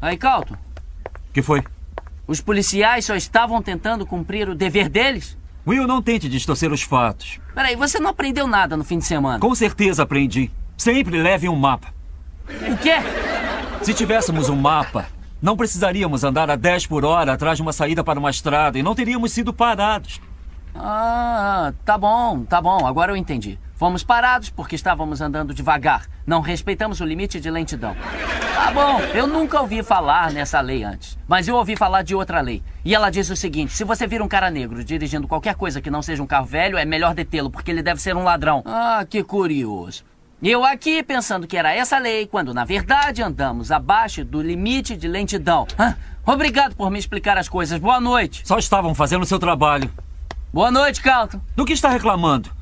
Aí, Calton, que foi? os policiais só estavam tentando cumprir o dever deles? Will, não tente distorcer os fatos. Peraí, você não aprendeu nada no fim de semana? Com certeza aprendi. Sempre leve um mapa. O quê? Se tivéssemos um mapa, não precisaríamos andar a 10 por hora atrás de uma saída para uma estrada e não teríamos sido parados. Ah, tá bom, tá bom, agora eu entendi. Fomos parados porque estávamos andando devagar. Não respeitamos o limite de lentidão. Tá bom, eu nunca ouvi falar nessa lei antes. Mas eu ouvi falar de outra lei. E ela diz o seguinte: se você vir um cara negro dirigindo qualquer coisa que não seja um carro velho, é melhor detê-lo, porque ele deve ser um ladrão. Ah, que curioso. Eu aqui pensando que era essa lei, quando na verdade andamos abaixo do limite de lentidão. Ah, obrigado por me explicar as coisas. Boa noite. Só estavam fazendo seu trabalho. Boa noite, Calton. Do que está reclamando?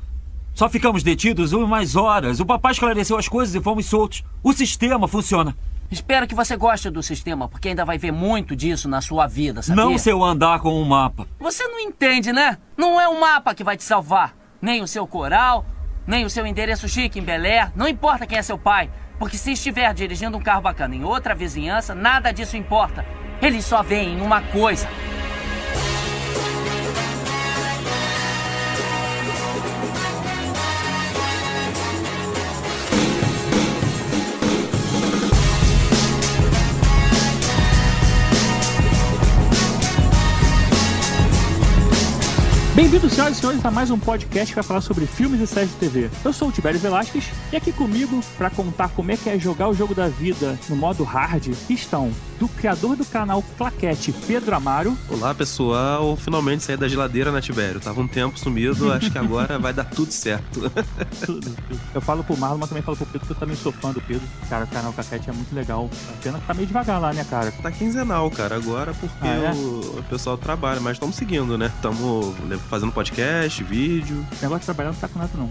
Só ficamos detidos umas horas. O papai esclareceu as coisas e fomos soltos. O sistema funciona. Espero que você goste do sistema, porque ainda vai ver muito disso na sua vida, sabia? Não se eu andar com um mapa. Você não entende, né? Não é o mapa que vai te salvar. Nem o seu coral, nem o seu endereço chique em Belé. Não importa quem é seu pai. Porque se estiver dirigindo um carro bacana em outra vizinhança, nada disso importa. Eles só veem uma coisa. Bem-vindos, senhoras e senhores, a mais um podcast que vai falar sobre filmes e séries de TV. Eu sou o Tibério Velasquez e aqui comigo para contar como é que é jogar o jogo da vida no modo hard estão do criador do canal Claquete, Pedro Amaro. Olá, pessoal. Finalmente saí da geladeira, né, Tibério? Tava um tempo sumido, acho que agora vai dar tudo certo. Tudo. Eu falo pro Marlon, mas também falo pro Pedro, que eu também sou fã do Pedro. Cara, o canal Claquete é muito legal. A pena que tá meio devagar lá, né, cara? Tá quinzenal, cara, agora porque Ah, é? o, pessoal trabalha, mas estamos seguindo, né? Estamos fazendo podcast, vídeo. O negócio de trabalhar não tá com nada, não.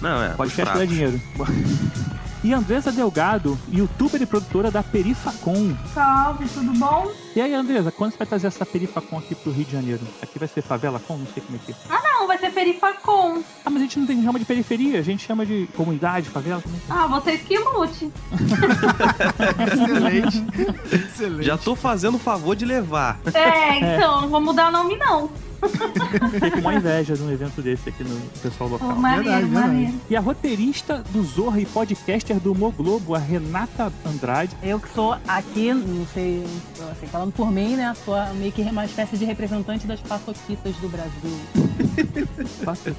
Não, é. Podcast dá fracos. dinheiro. E Andresa Delgado, youtuber e produtora da Perifacom. Salve, tudo bom? E aí, Andresa, quando você vai trazer essa Perifacom aqui pro Rio de Janeiro? Aqui vai ser favela com? Não sei como é que é. Ah, não, vai ser Perifacom. Ah, mas a gente não tem, chama de periferia, a gente chama de comunidade, favela também. Ah, vocês que lute. Excelente. Excelente. Já tô fazendo o favor de levar. É, então, não vou mudar o nome, não. Fiquei com uma inveja de um evento desse aqui no pessoal local. maneiro, verdade, verdade. maneiro. E a roteirista do Zorra e podcaster do Mo Globo, a Renata Andrade. Eu que sou aqui, não sei, assim, falando por mim, né? Sou meio que uma espécie de representante das paçoquitas do Brasil.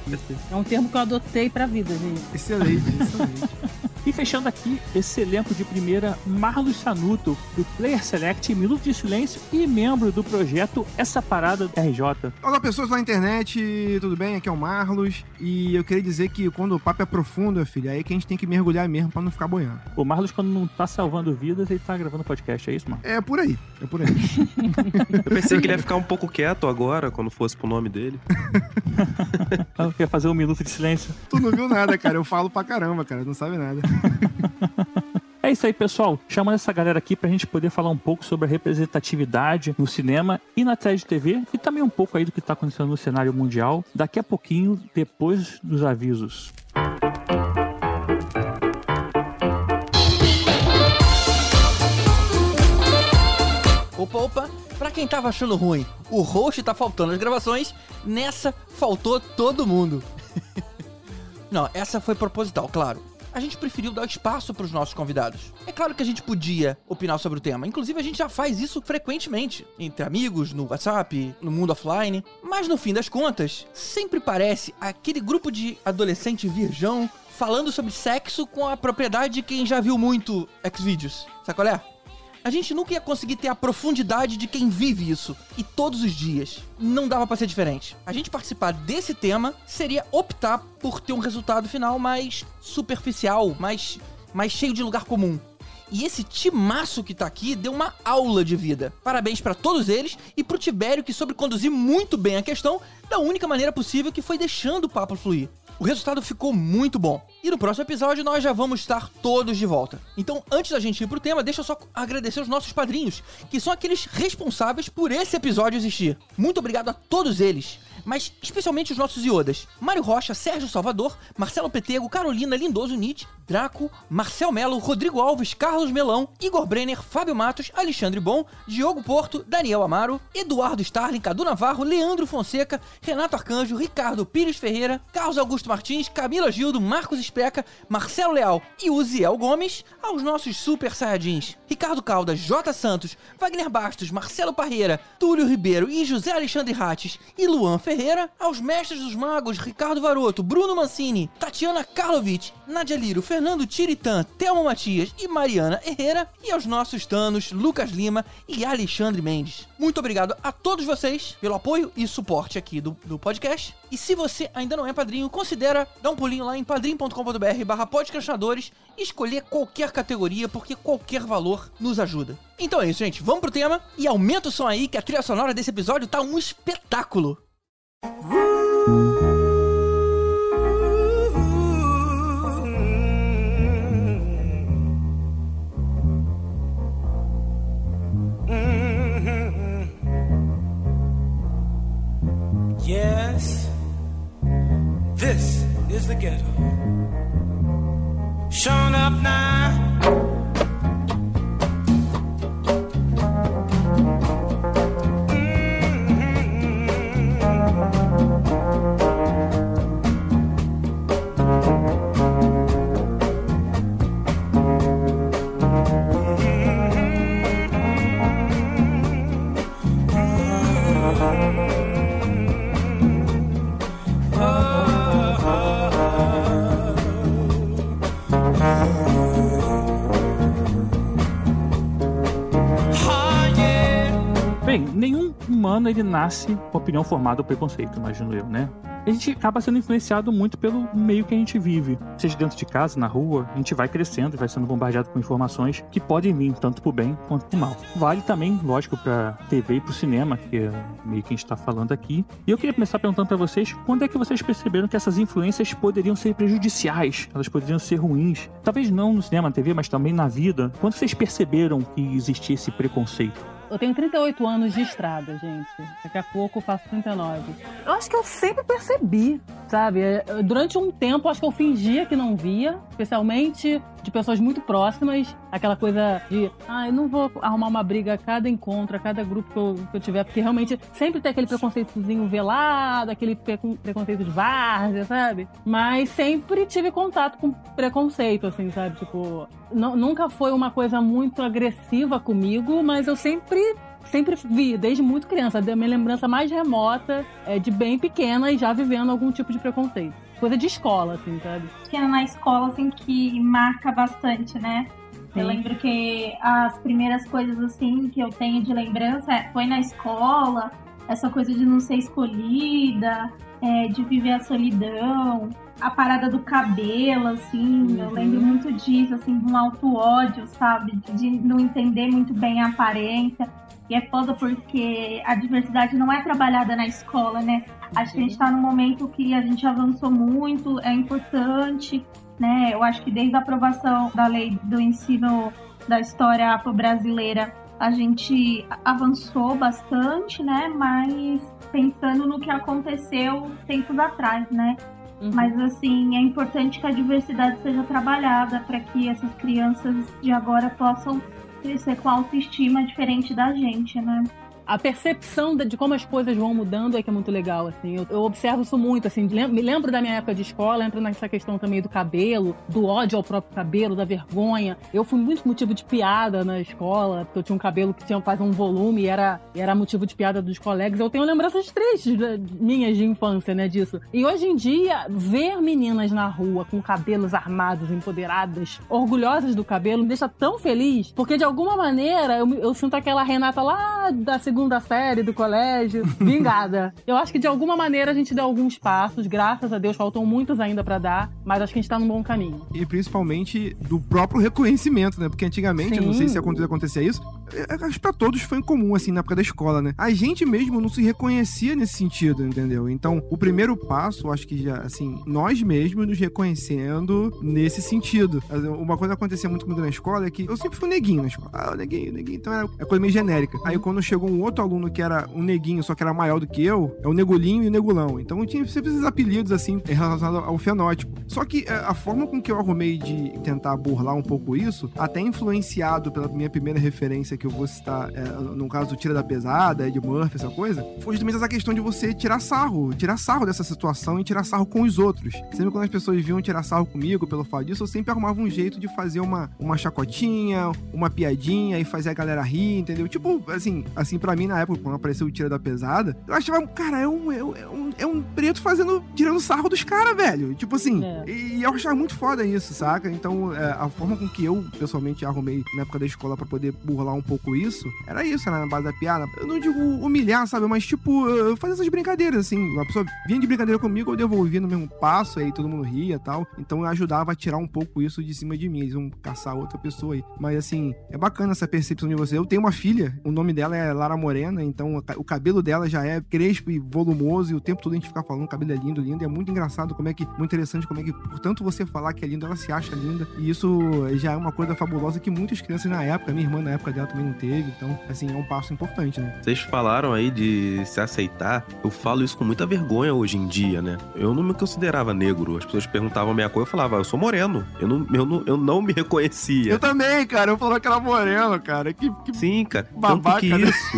Isso. É um termo que eu adotei pra vida, gente. Excelente, excelente. E fechando aqui esse elenco de primeira, Marlos Sanuto, do Player Select, Minuto de Silêncio e membro do projeto Essa Parada do RJ. Olá, pessoas na internet, tudo bem? Aqui é o Marlos. E eu queria dizer que quando o papo é profundo, filho, aí que a gente tem que mergulhar mesmo pra não ficar boiando. O Marlos, quando não tá salvando vidas, ele tá gravando podcast, é isso, mano? É por aí, é por aí. Eu pensei que ele ia ficar um pouco quieto agora, quando fosse pro nome dele. Ah, Quer fazer um minuto de silêncio? tu não viu nada, cara. Eu falo pra caramba, cara. Não sabe nada. É isso aí, pessoal. Chamando essa galera aqui pra gente poder falar um pouco sobre a representatividade no cinema e na série de TV e também um pouco aí do que tá acontecendo no cenário mundial. Daqui a pouquinho, depois dos avisos. Opa, opa, pra quem tava achando ruim, o host tá faltando as gravações, nessa faltou todo mundo. Não, essa foi proposital, claro. A gente preferiu dar espaço pros nossos convidados. É claro que a gente podia opinar sobre o tema, inclusive a gente já faz isso frequentemente, entre amigos, no WhatsApp, no mundo offline. Mas no fim das contas, sempre parece aquele grupo de adolescente virgão falando sobre sexo com a propriedade de quem já viu muito Xvideos. Sabe qual é? A gente nunca ia conseguir ter a profundidade de quem vive isso. E todos os dias. Não dava pra ser diferente. A gente participar desse tema seria optar por ter um resultado final mais superficial, mais, mais cheio de lugar comum. E esse timaço que tá aqui deu uma aula de vida. Parabéns pra todos eles e pro Tibério que soube conduzir muito bem a questão da única maneira possível que foi deixando o papo fluir. O resultado ficou muito bom. E no próximo episódio nós já vamos estar todos de volta. Então, antes da gente ir pro tema, deixa eu só agradecer os nossos padrinhos, que são aqueles responsáveis por esse episódio existir. Muito obrigado a todos eles. mas especialmente os nossos iodas. Mário Rocha, Sérgio Salvador, Marcelo Petego, Carolina Lindoso Nietzsche, Draco, Marcel Melo, Rodrigo Alves, Carlos Melão, Igor Brenner, Fábio Matos, Alexandre Bom, Diogo Porto, Daniel Amaro, Eduardo Starling, Cadu Navarro, Leandro Fonseca, Renato Arcanjo, Ricardo Pires Ferreira, Carlos Augusto Martins, Camila Gildo, Marcos Especa, Marcelo Leal e Uziel Gomes, aos nossos super saiyajins, Ricardo Caldas, J. Santos, Wagner Bastos, Marcelo Parreira, Túlio Ribeiro e José Alexandre Rates e Luan Ferreira, aos mestres dos magos Ricardo Varoto, Bruno Mancini, Tatiana Karlovic, Nadia Liro, Fernando Tiritã, Thelma Matias e Mariana Herrera, e aos nossos tanos Lucas Lima e Alexandre Mendes. Muito obrigado a todos vocês pelo apoio e suporte aqui do, do podcast. E se você ainda não é padrinho, considera dar um pulinho lá em padrim.com.br barra podcastinadores e escolher qualquer categoria, porque qualquer valor nos ajuda. Então é isso, gente. Vamos pro tema e aumenta o som aí que a trilha sonora desse episódio tá um espetáculo. Yes, this is the ghetto. Showing up now. Bem, nenhum humano ele nasce com opinião formada ou preconceito, imagino eu, né? A gente acaba sendo influenciado muito pelo meio que a gente vive. Seja dentro de casa, na rua, a gente vai crescendo e vai sendo bombardeado com informações que podem vir tanto pro bem quanto pro mal. Vale também, lógico, pra TV e pro cinema, que é meio que a gente tá falando aqui. E eu queria começar perguntando pra vocês, quando é que vocês perceberam que essas influências poderiam ser prejudiciais? Elas poderiam ser ruins? Talvez não no cinema, na TV, mas também na vida. Quando vocês perceberam que existia esse preconceito? Eu tenho 38 anos de estrada, gente. Daqui a pouco eu faço 39. Eu acho que eu sempre percebi, sabe? Durante um tempo, acho que eu fingia que não via, especialmente de pessoas muito próximas. Aquela coisa de, ah, eu não vou arrumar uma briga a cada encontro, a cada grupo que eu, que eu tiver, porque realmente sempre tem aquele preconceitozinho velado, aquele precon- preconceito de várzea, sabe? Mas sempre tive contato com preconceito, assim, sabe? Tipo, nu- nunca foi uma coisa muito agressiva comigo, mas eu sempre sempre vi, desde muito criança, da minha lembrança mais remota é de bem pequena e já vivendo algum tipo de preconceito. Coisa de escola, assim, sabe? que é na escola, assim, que marca bastante, né? Eu Sim. lembro que as primeiras coisas, assim, que eu tenho de lembrança é, foi na escola, essa coisa de não ser escolhida, é, de viver a solidão, a parada do cabelo, assim, eu Uhum. lembro muito disso, assim, de um auto-ódio, sabe? De não entender muito bem a aparência. E é foda porque a diversidade não é trabalhada na escola, né? Acho que a gente tá num momento que a gente avançou muito, é importante, né? Eu acho que desde a aprovação da lei do ensino da história afro-brasileira, a gente avançou bastante, né? Mas pensando no que aconteceu tempos atrás, né? Uhum. Mas assim, é importante que a diversidade seja trabalhada para que essas crianças de agora possam crescer com autoestima diferente da gente, né? A percepção de, como as coisas vão mudando é que é muito legal, assim. Eu, eu observo isso muito, assim. me lembro da minha época de escola, entra nessa questão também do cabelo, do ódio ao próprio cabelo, da vergonha. Eu fui muito motivo de piada na escola, porque eu tinha um cabelo que tinha faz um volume e era, era motivo de piada dos colegas. Eu tenho lembranças tristes minhas de infância, né, disso. E hoje em dia, ver meninas na rua com cabelos armados, empoderadas, orgulhosas do cabelo, me deixa tão feliz, porque de alguma maneira eu, eu sinto aquela Renata lá da segunda série do colégio, vingada. eu acho que de alguma maneira a gente deu alguns passos, graças a Deus, faltam muitos ainda pra dar, mas acho que a gente tá num bom caminho. E principalmente do próprio reconhecimento, né? Porque antigamente, eu não sei Sim. se acontecia, isso, é, acho que pra todos foi comum, assim, na época da escola, né? A gente mesmo não se reconhecia nesse sentido, entendeu? Então, o primeiro passo, acho que já, assim, nós mesmos nos reconhecendo nesse sentido. Uma coisa que acontecia muito comigo na escola é que eu sempre fui neguinho na escola. Ah, neguinho, neguinho. Então era a coisa meio genérica. Aí quando chegou um outro outro aluno que era um neguinho, só que era maior do que eu, é o negulinho e o negulão. Então eu tinha sempre esses apelidos, assim, relacionados ao fenótipo. Só que é, a forma com que eu arrumei de tentar burlar um pouco isso, até influenciado pela minha primeira referência que eu vou citar, é, no caso do Tira da Pesada, Ed Murphy, essa coisa, foi justamente essa questão de você tirar sarro, tirar sarro dessa situação e tirar sarro com os outros. Sempre quando as pessoas vinham tirar sarro comigo pelo fato disso, eu sempre arrumava um jeito de fazer uma, uma chacotinha, uma piadinha e fazer a galera rir, entendeu? Tipo, assim, assim para mim na época, quando apareceu o Tira da Pesada, eu achava, cara, é um, é um, é um, é preto fazendo, tirando sarro dos caras, velho. Tipo assim, É. e eu achava muito foda isso, saca? Então, é, a forma com que eu, pessoalmente, arrumei na época da escola pra poder burlar um pouco isso, era isso, era na base da piada. Eu não digo humilhar, sabe? Mas, tipo, eu fazer essas brincadeiras, assim. Uma pessoa vinha de brincadeira comigo, eu devolvia no mesmo passo, aí todo mundo ria e tal. Então, eu ajudava a tirar um pouco isso de cima de mim. Eles iam caçar outra pessoa aí. Mas, assim, é bacana essa percepção de você. Eu tenho uma filha, o nome dela é Lara Morena, então o ca- o cabelo dela já é crespo e volumoso, e o tempo todo a gente fica falando, o cabelo é lindo, lindo. E é muito engraçado como é que, muito interessante como é que, por tanto você falar que é lindo, ela se acha linda. E isso já é uma coisa fabulosa que muitas crianças na época, minha irmã na época dela também não teve. Então, assim, é um passo importante, né? Vocês falaram aí de se aceitar. Eu falo isso com muita vergonha hoje em dia, né? Eu não me considerava negro. As pessoas perguntavam a minha cor, eu falava, eu sou moreno. Eu não, eu não, eu não me reconhecia. Eu também, cara. Eu falava que era moreno, cara. Que, que... Sim, cara. Babaca, Tanto que né? isso,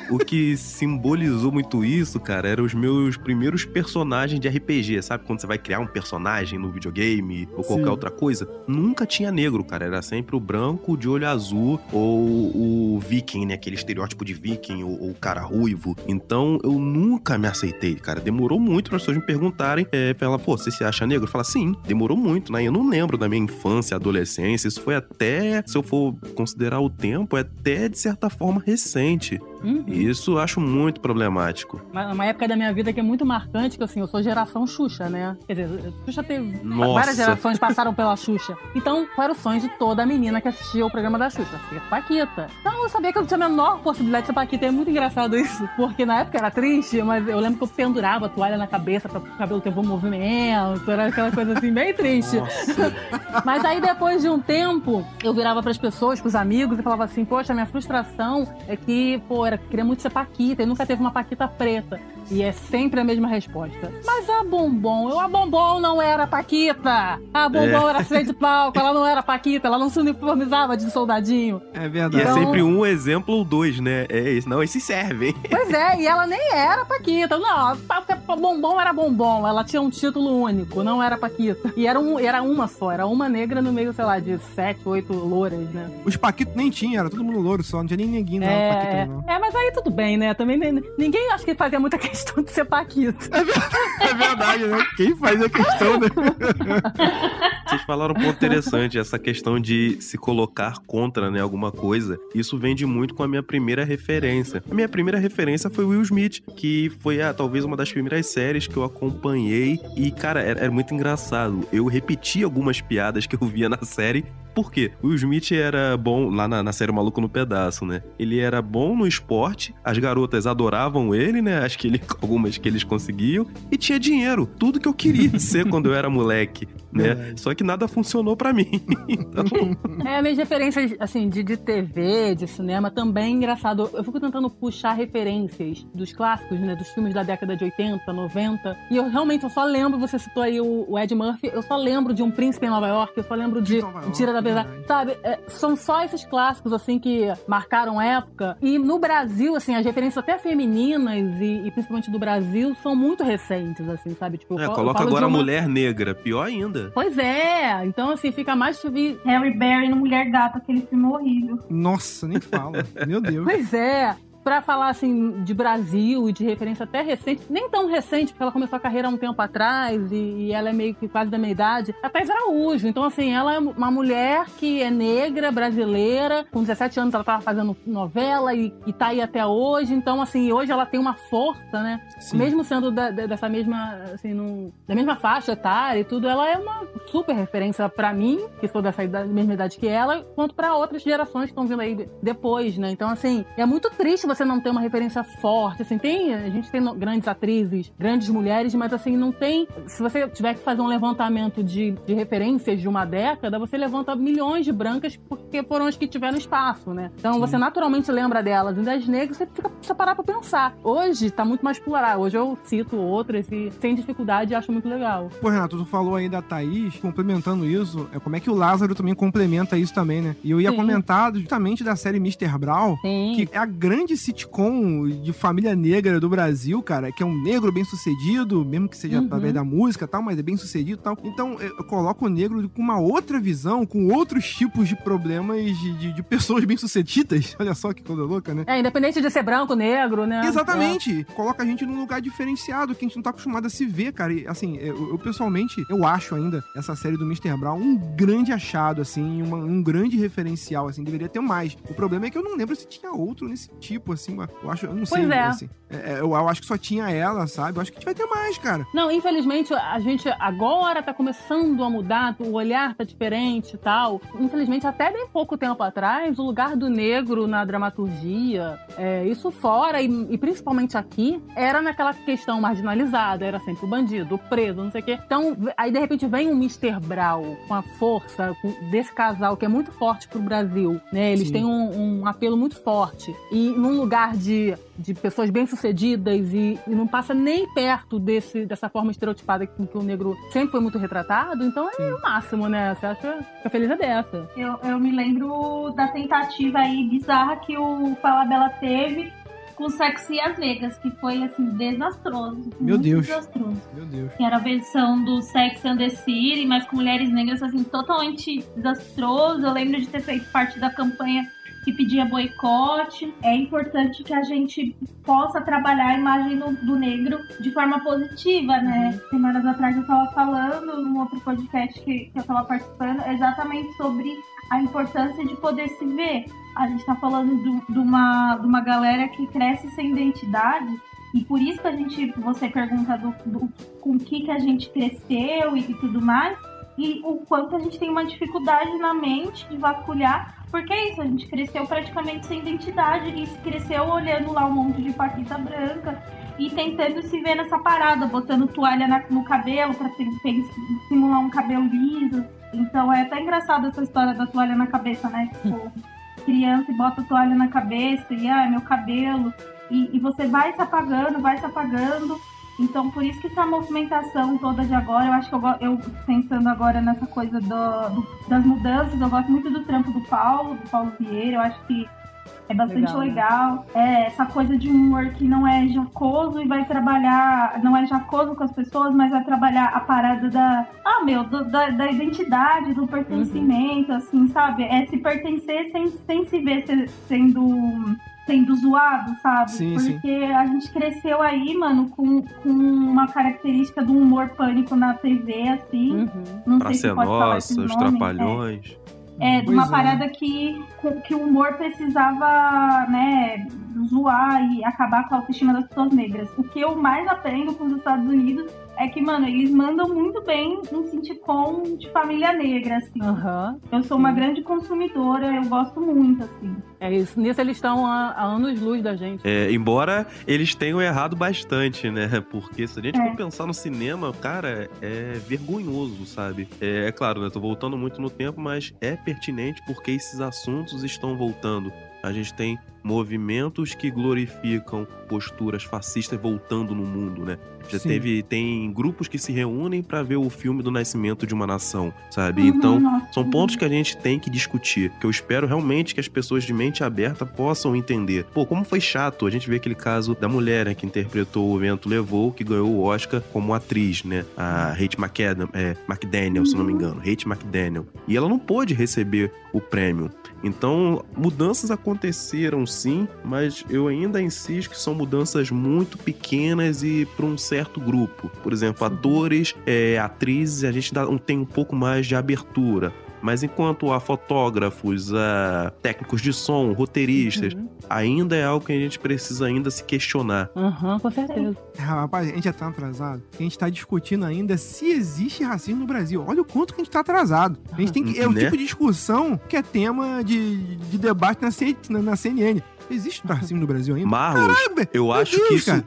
o que simbolizou muito isso, cara, eram os meus primeiros personagens de RPG. Sabe quando você vai criar um personagem no videogame ou qualquer Sim. outra coisa? Nunca tinha negro, cara. Era sempre o branco de olho azul ou o viking, né? Aquele estereótipo de viking ou o cara ruivo. Então eu nunca me aceitei, cara. Demorou muito para as pessoas me perguntarem. É, pra ela, pô, você se acha negro? Fala, sim, demorou muito, né? Eu não lembro da minha infância, adolescência. Isso foi até, se eu for considerar o tempo, é até de certa forma recente. Uhum. E isso eu acho muito problemático. Uma, uma época da minha vida que é muito marcante, que assim, eu sou geração Xuxa, né? Quer dizer, Xuxa teve. Nossa. Várias gerações passaram pela Xuxa. Então, qual era o sonho de toda menina que assistia o programa da Xuxa? Ser Paquita. Então, eu sabia que eu não tinha a menor possibilidade de ser Paquita. É muito engraçado isso. Porque na época era triste, mas eu lembro que eu pendurava a toalha na cabeça pra o cabelo ter bom movimento. Era aquela coisa assim, bem triste. Mas aí depois de um tempo, eu virava pras pessoas, pros amigos, e falava assim: Poxa, minha frustração é que, pô, era, queria muito ser Paquita e nunca teve uma Paquita preta. E é sempre a mesma resposta. Mas a Bombom, eu, a Bombom não era Paquita. A Bombom É. era freio de palco, ela não era Paquita, ela não se uniformizava de soldadinho. É E verdade. é Então- sempre um exemplo ou dois, né? É esse. Não, esses servem. Pois é, e ela nem era Paquita. Não, a Bombom era Bombom. Ela tinha um título único, não era Paquita. E era, um, era uma só, era uma negra no meio, sei lá, de sete, oito louras, né? Os Paquitos nem tinha, era todo mundo louro só. Não tinha nem neguinho, não. É, Paquito, não. é, mas aí tudo bem, né? Também nem- ninguém acho que fazia muita questão de ser Paquita. É verdade, né? Quem faz a questão, né? Vocês falaram um ponto interessante, essa questão de se colocar contra, né, alguma coisa. Isso vende muito com a minha primeira referência. A minha primeira referência foi Will Smith, que foi ah, talvez uma das primeiras séries que eu acompanhei. E, cara, era, era muito engraçado. Eu repeti algumas piadas que eu via na série. Por quê? Will Smith era bom lá na, na série Maluco no Pedaço, né? Ele era bom no esporte, as garotas adoravam ele, né? Acho que ele, algumas que eles conseguiam, e tinha dinheiro. Tudo que eu queria ser quando eu era moleque, né? Verdade. Só que nada funcionou pra mim. Então, É, minhas referências, assim, de, de TV, de cinema, também é engraçado. Eu fico tentando puxar referências dos clássicos, né? Dos filmes da década de 80, 90. E eu realmente, eu só lembro, você citou aí o, o Ed Murphy, eu só lembro de Um Príncipe em Nova York, eu só lembro de York, Tira da Verdade. verdade. Sabe, é, são só esses clássicos, assim, que marcaram época. E no Brasil, assim, as referências até femininas e, e principalmente do Brasil são muito recentes, assim, sabe? Tipo, é, eu coloca agora a uma- mulher negra, pior ainda. Pois é, então assim, fica mais vi- Harry Berry no Mulher Gato, aquele filme horrível. Nossa, nem fala. Meu Deus. Pois é. Pra falar assim de Brasil e de referência até recente, nem tão recente, porque ela começou a carreira há um tempo atrás e, e ela é meio que quase da minha idade, a Thais Araújo. Então, assim, ela é uma mulher que é negra, brasileira, com 17 anos ela tava fazendo novela e, e tá aí até hoje. Então, assim, hoje ela tem uma força, né? Sim. Mesmo sendo da- da- dessa mesma, assim, num- da mesma faixa etária e tudo, ela é uma super referência pra mim, que sou dessa idade- mesma idade que ela, quanto pra outras gerações que estão vindo aí de- depois, né? Então, assim, é muito triste você não tem uma referência forte, assim, tem, a gente tem grandes atrizes, grandes mulheres, mas assim, não tem, se você tiver que fazer um levantamento de, de referências de uma década, você levanta milhões de brancas porque foram as que tiveram espaço, né? Então você naturalmente lembra delas, e das negras você fica precisa parar pra pensar. Hoje tá muito mais plural, hoje eu cito outras e sem dificuldade acho muito legal. Pô, Renato, tu falou aí da Thaís, complementando isso, é como é que o Lázaro também complementa isso também, né? E eu ia Sim. comentar justamente da série Mr. Brown, Sim. que é a grande sitcom de família negra do Brasil, cara, que é um negro bem sucedido, mesmo que seja Uhum. através da música e tal, mas é bem sucedido e tal. Então eu coloco o negro com uma outra visão, com outros tipos de problemas de, de- de pessoas bem sucedidas. Olha só que coisa louca, né? É, independente de ser branco, negro, né? Exatamente. Coloca a gente num lugar diferenciado, que a gente não tá acostumado a se ver, cara. E, assim, eu, eu, pessoalmente, eu acho ainda essa série do Mr. Brown um grande achado, assim, uma- um grande referencial, assim, deveria ter mais. O problema é que eu não lembro se tinha outro nesse tipo, assim, mas eu acho, eu não sei, Pois é. assim. É, é, eu, eu acho que só tinha ela, sabe? Eu acho que a gente vai ter mais, cara. Não, infelizmente, a gente agora tá começando a mudar, o olhar tá diferente e tal. Infelizmente, até bem pouco tempo atrás, o lugar do negro na dramaturgia, é, isso fora, e, e principalmente aqui, era naquela questão marginalizada, era sempre o bandido, o preso, não sei o quê. Então, aí de repente vem um Mr. Brown com a força com- desse casal que é muito forte pro Brasil, né? Eles Sim. têm um, um apelo muito forte. E num lugar de, de pessoas bem-sucedidas e, e não passa nem perto desse, dessa forma estereotipada com que o negro sempre foi muito retratado, então é o máximo, né? Você acha que a feliz é dessa. Eu, eu me lembro da tentativa aí bizarra que o Falabella teve com Sexy e as Vegas, que foi assim, desastroso. Meu Deus. Desastroso. Meu Deus. Que era a versão do Sex and the City, mas com mulheres negras, assim, totalmente desastroso. Eu lembro de ter feito parte da campanha que pedia boicote. É importante que a gente possa trabalhar a imagem do, do negro de forma positiva, né? Semanas atrás eu estava falando, num outro podcast que, que eu estava participando, exatamente sobre a importância de poder se ver. A gente está falando do- de, uma, de uma galera que cresce sem identidade. E por isso que a gente, você pergunta do, do- com o que, que a gente cresceu e, e tudo mais, e o quanto a gente tem uma dificuldade na mente de vasculhar, porque é isso, a gente cresceu praticamente sem identidade e se cresceu olhando lá um monte de paquita branca e tentando se ver nessa parada, botando toalha na- no cabelo ter- simular um cabelo liso. Então é até engraçado essa história da toalha na cabeça, né? Tipo, criança e bota toalha na cabeça e ah, meu cabelo. E, e você vai se apagando, vai se apagando. Então, por isso que essa movimentação toda de agora, eu acho que eu, eu pensando agora nessa coisa do- do- das mudanças, eu gosto muito do trampo do Paulo, do Paulo Vieira, eu acho que é bastante Legal, né? legal. É, essa coisa de um humor que não é jacoso e vai trabalhar, não é jacoso com as pessoas, mas vai trabalhar a parada da, ah, meu, do- da, da identidade, do pertencimento, assim, sabe? É se pertencer sem, sem se ver se- sendo sendo zoado, sabe? Sim, sim. Porque a gente cresceu aí, mano, com, com uma característica do humor pânico na TV, assim. Uhum. Não Pra sei se ser pode falar esses nossa, os nomes, é. trapalhões. É, de Pois uma é. parada que, que o humor precisava, né, zoar e acabar com a autoestima das pessoas negras. O que eu mais aprendo com os Estados Unidos é que, mano, eles mandam muito bem um sitcom de família negra, assim. Aham. Eu sou uma grande consumidora, eu gosto muito, assim. É isso. Nisso eles estão há, há anos-luz da gente. É, embora eles tenham errado bastante, né? Porque se a gente É. for pensar no cinema, cara, é vergonhoso, sabe? É, é claro, né? Tô voltando muito no tempo, mas é pertinente porque esses assuntos estão voltando. A gente tem movimentos que glorificam posturas fascistas voltando no mundo, né? Já Sim. teve tem grupos que se reúnem pra ver o filme do nascimento de uma nação, sabe? Uhum, Então, são pontos que a gente tem que discutir, que eu espero realmente que as pessoas de mente aberta possam entender. Pô, como foi chato a gente ver aquele caso da mulher né, que interpretou o Vento Levou, que ganhou o Oscar como atriz, né? A Hate McAdam, é, McDaniel, se não me engano. Hate McDaniel. E ela não pôde receber o prêmio. Então, mudanças aconteceram sim, mas eu ainda insisto que são mudanças muito pequenas e para um certo grupo. Por exemplo, atores, é, atrizes, a gente dá, tem um pouco mais de abertura. Mas enquanto há fotógrafos, há técnicos de som, roteiristas, Uhum. ainda é algo que a gente precisa ainda se questionar. Aham, com certeza. Rapaz, a gente já tá atrasado. A gente tá discutindo ainda se existe racismo no Brasil. Olha o quanto que a gente tá atrasado. A gente tem que. É o Né? tipo de discussão que é tema de, de debate na, C- na, na CNN. Existe racismo no Brasil ainda? Marlos, Caralho, velho. eu acho Deus, que isso. cara.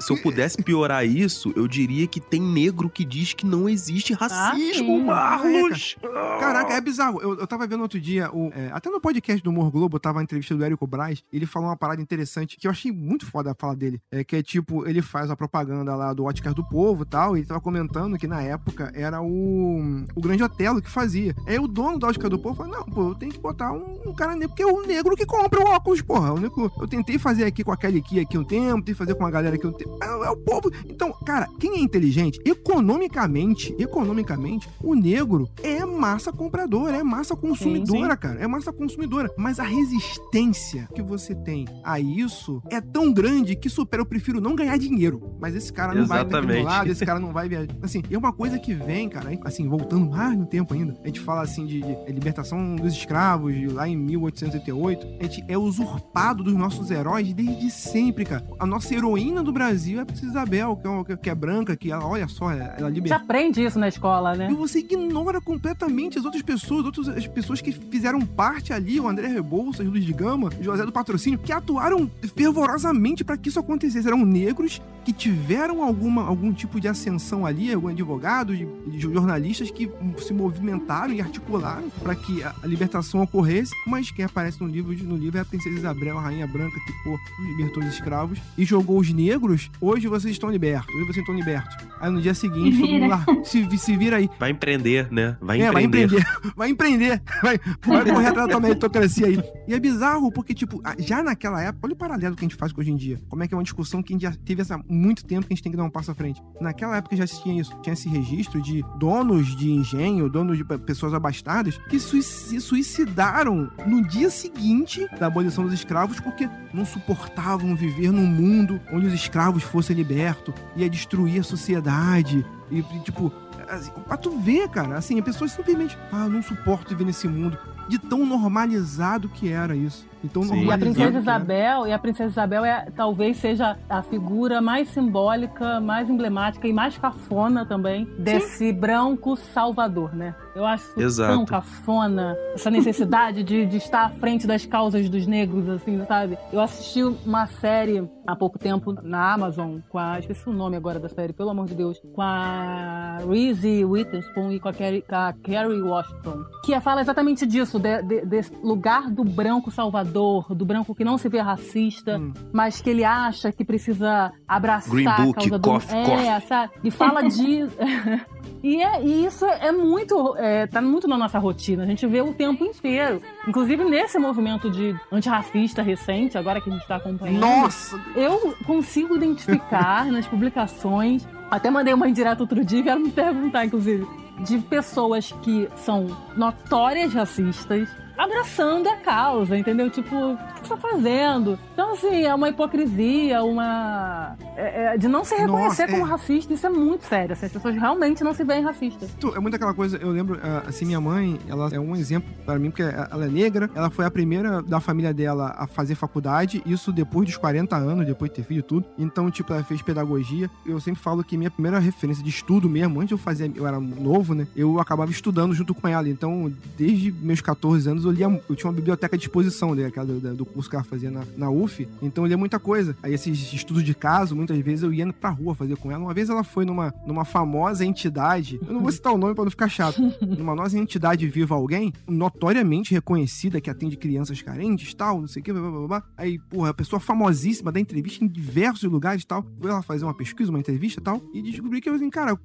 Se eu pudesse piorar isso, eu diria que tem negro que diz que não existe racismo, sim. Marlos. Caraca, é bizarro. Eu, eu tava vendo outro dia, o, é, até no podcast do Humor Globo, eu tava na entrevista do Érico Braz, ele falou uma parada interessante que eu achei muito foda a fala dele. É que é tipo, ele faz a propaganda lá do Óticas do Povo e tal, e ele tava comentando que na época era o, o Grande Otelo que fazia. Aí o dono da Ótica do Povo falou: Não, pô, eu tenho que botar um, um cara negro, porque é o negro que compra o óculos, porra. O negro, eu tentei fazer aqui com a Kelly Key aqui um tempo, tentei fazer com uma galera aqui um tempo. É, é o povo. Então, cara, quem é inteligente, economicamente, economicamente, o negro é massa compradora, é massa consumidora, cara. É massa consumidora. Mas a resistência que você tem a isso é tão grande que supera. Eu prefiro não ganhar dinheiro. Mas esse cara não vai daquele Exatamente. lado, esse cara não vai viajar. Assim, é uma coisa que vem, cara, assim, voltando mais no tempo ainda. A gente fala assim de, de libertação dos escravos, de lá em 1888. A gente é usurpado dos nossos heróis desde sempre, cara. A nossa heroína do Brasil é a Princesa Isabel, que é, uma- que é branca, que ela, olha só, ela Você libertou. aprende isso na escola, E né? você ignora completamente as outras pessoas, outras, as pessoas que fizeram parte ali, o André Rebouças, Luiz de Gama, José do Patrocínio, que atuaram fervorosamente para que isso acontecesse. Eram negros que tiveram alguma, algum tipo de ascensão ali, algum advogado, de, de jornalistas que se movimentaram e articularam para que a, a libertação ocorresse, mas quem aparece no livro, no livro é a Princesa Isabel, a Rainha Branca, que pô, libertou os escravos e jogou os negros. Hoje vocês estão libertos, hoje vocês estão libertos. Aí no dia seguinte, Se todo mundo lá, se, se vira aí. Vai empreender, né? Vai É, vai empreender. empreender. Vai empreender. Vai, vai correr atrás da tua meritocracia aí. E é bizarro, porque, tipo, já naquela época, olha o paralelo que a gente faz com hoje em dia. Como é que é uma discussão que a gente já teve há muito tempo que a gente tem que dar um passo à frente. Naquela época já tinha isso. Tinha esse registro de donos de engenho, donos de pe- pessoas abastadas, que se suicidaram no dia seguinte da abolição dos escravos porque não suportavam viver num mundo onde os escravos fossem libertos, ia destruir a sociedade. E, tipo, assim, pra tu ver, cara, assim, a pessoa simplesmente, ah, eu não suporto viver nesse mundo. De tão normalizado que era isso. De tão Sim. E a princesa. Isabel, e a princesa Isabel é talvez seja a figura mais simbólica, mais emblemática e mais cafona também desse branco salvador, né? Eu acho Exato. tão cafona, essa necessidade de, de estar à frente das causas dos negros, assim, sabe? Eu assisti uma série há pouco tempo na Amazon com a. Esqueci o nome agora da série, pelo amor de Deus. Com a Reese Witherspoon e com a Carrie, com a Carrie Washington. Que fala exatamente disso, de- de- desse lugar do branco salvador, do branco que não se vê racista, Hum. mas que ele acha que precisa abraçar Green a Book, causa cough, do. É, sabe? E fala de. E, é- e isso é muito. É, tá muito na nossa rotina. A gente vê o tempo inteiro. Inclusive nesse movimento de antirracista recente, agora que a gente tá acompanhando. Nossa! Eu consigo identificar nas publicações. Até mandei uma indireta outro dia e vieram me perguntar, inclusive. De pessoas que são notórias racistas abraçando a causa, entendeu? Tipo, o que você tá fazendo? Então, assim, é uma hipocrisia, uma. é- é de não se reconhecer Nossa, como é. racista. Isso é muito sério. Assim, as pessoas realmente não se veem racistas. É muito aquela coisa, eu lembro, ah, assim, minha mãe, ela é um exemplo para mim, porque ela é negra, ela foi a primeira da família dela a fazer faculdade, isso depois dos 40 anos, depois de ter filho e tudo. Então, tipo, ela fez pedagogia. Eu sempre falo que minha primeira referência de estudo mesmo, antes eu fazia, eu era novo, né? Eu acabava estudando junto com ela. Então, desde meus 14 anos, eu lia, eu tinha uma biblioteca à disposição, né? Aquela do, do curso que ela fazia na, na UF. Então, eu lia muita coisa. Aí, esses estudos de caso, muitas vezes eu ia pra rua fazer com ela. Uma vez ela foi numa, numa famosa entidade, eu não vou citar o nome pra não ficar chato, numa nossa entidade viva alguém, notoriamente reconhecida que atende crianças carentes tal, não sei o que, blá, blá, blá. Aí, porra, a pessoa famosíssima da entrevista em diversos lugares tal, foi ela fazer uma pesquisa, uma entrevista tal, e descobri que eu assim, cara,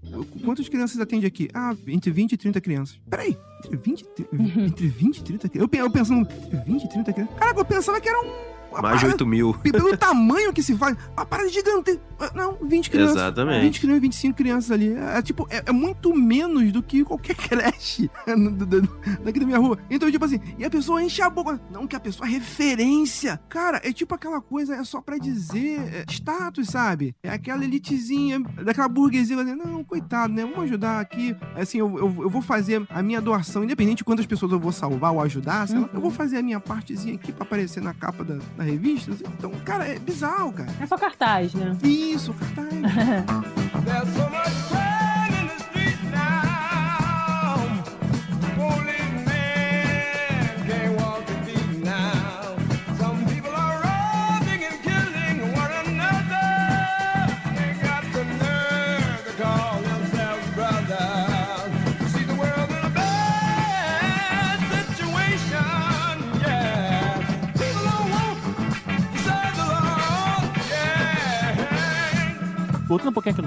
quantas crianças atende aqui? Ah, entre 20 e 30 crianças. Peraí, entre 20 e 30, entre 20 e 30 crianças? Eu, eu pensando, entre 20 e 30 crianças? Caraca, eu pensava que era um... Mais de parada- 8 mil. pelo tamanho que se faz, uma parada gigante. Não, 20 crianças. Exatamente. 20 crianças, 25 crianças ali. É, tipo, é, é muito menos do que qualquer creche daqui da minha rua. Então, tipo assim, e a pessoa enche a boca. Não que a pessoa é referência. Cara, é tipo aquela coisa, é só pra dizer é, status, sabe? É aquela elitezinha, daquela burguesia. dizer, Não, coitado, né? Vamos ajudar aqui. Assim, eu, eu, eu vou fazer a minha doação, independente de quantas pessoas eu vou salvar ou ajudar, sei lá, eu vou fazer a minha partezinha aqui pra aparecer na capa da, da revista. Então, cara, é bizarro, cara. É só cartaz, né? Isso, cartaz.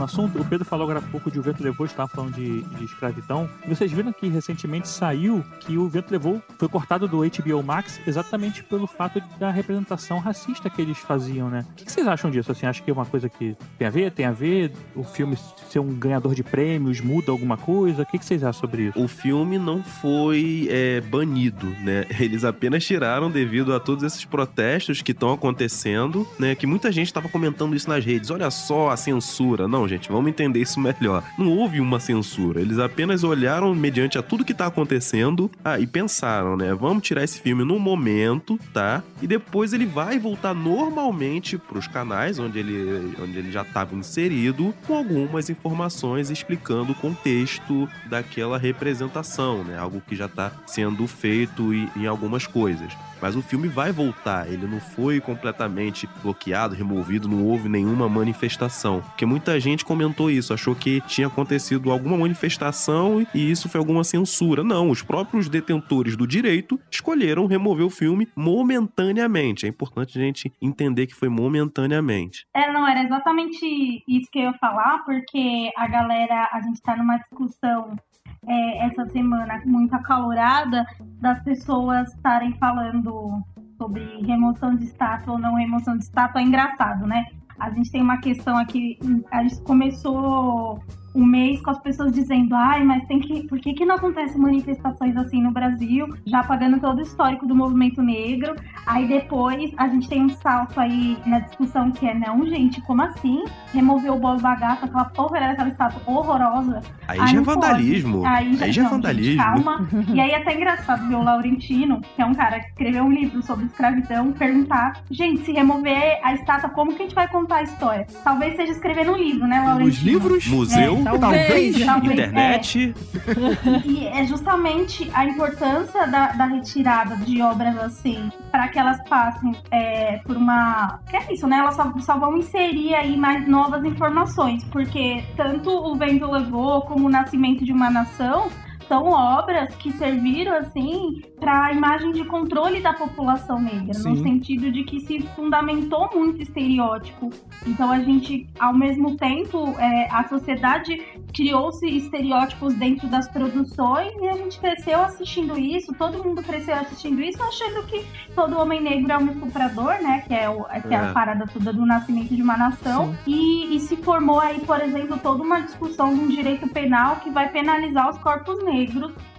assunto, o Pedro falou agora há pouco de O Vento Levou, estava falando de, de escravidão. E vocês viram que recentemente saiu que O Vento Levou foi cortado do HBO Max exatamente pelo fato da representação racista que eles faziam, né? O que vocês acham disso? Assim, acho que é uma coisa que tem a ver? Tem a ver? O filme ser um ganhador de prêmios muda alguma coisa? O que vocês acham sobre isso? O filme não foi é, banido, né? Eles apenas tiraram devido a todos esses protestos que estão acontecendo, né? Que muita gente estava comentando isso nas redes. Olha só a censura. Não, gente, vamos entender isso melhor. Não houve uma censura. Eles apenas olharam mediante a tudo que tá acontecendo ah, e pensaram, né? Vamos tirar esse filme no momento, tá? E depois ele vai voltar normalmente pros canais onde ele, onde ele já estava inserido, com algumas informações explicando o contexto daquela representação, né? Algo que já tá sendo feito em algumas coisas. Mas o filme vai voltar, ele não foi completamente bloqueado, removido, não houve nenhuma manifestação. Porque muita gente comentou isso, achou que tinha acontecido alguma manifestação e isso foi alguma censura. Não, os próprios detentores do direito escolheram remover o filme momentaneamente. É importante a gente entender que foi momentaneamente. É, não, era exatamente isso que eu ia falar, porque a galera, a gente tá numa discussão é, essa semana muito acalorada das pessoas estarem falando sobre remoção de estátua ou não remoção de estátua. É engraçado, né? A gente tem uma questão aqui, a gente começou um mês com as pessoas dizendo, ai, mas tem que. Por que, que não acontecem manifestações assim no Brasil? Já apagando todo o histórico do movimento negro. Aí depois a gente tem um salto aí na discussão que é, não, gente, como assim? Remover o bolo bagaço, aquela porra daquela estátua horrorosa. Aí Ah, já é vandalismo. Aí já, Aí já é não, gente, vandalismo. calma. e aí é até engraçado ver o Laurentino, que é um cara que escreveu um livro sobre escravidão, perguntar, gente, se remover a estátua, como que a gente vai contar a história? Talvez seja escrevendo um livro, né, Laurentino? Os livros? Museu, Talvez. Talvez, internet. E é justamente a importância da, da retirada de obras assim, para que elas passem é, por uma. Que é isso, né? Elas só, só vão inserir aí mais novas informações, porque tanto o Vento Levou como o Nascimento de uma Nação são obras que serviram assim para a imagem de controle da população negra, no Sim. sentido de que se fundamentou muito estereótipo. Então a gente, ao mesmo tempo, é, a sociedade criou-se estereótipos dentro das produções e a gente cresceu assistindo isso, todo mundo cresceu assistindo isso, achando que todo homem negro é um estuprador, né? Que é, o, que é É. a parada toda do nascimento de uma nação. E, e se formou aí, por exemplo, toda uma discussão de um direito penal que vai penalizar os corpos negros.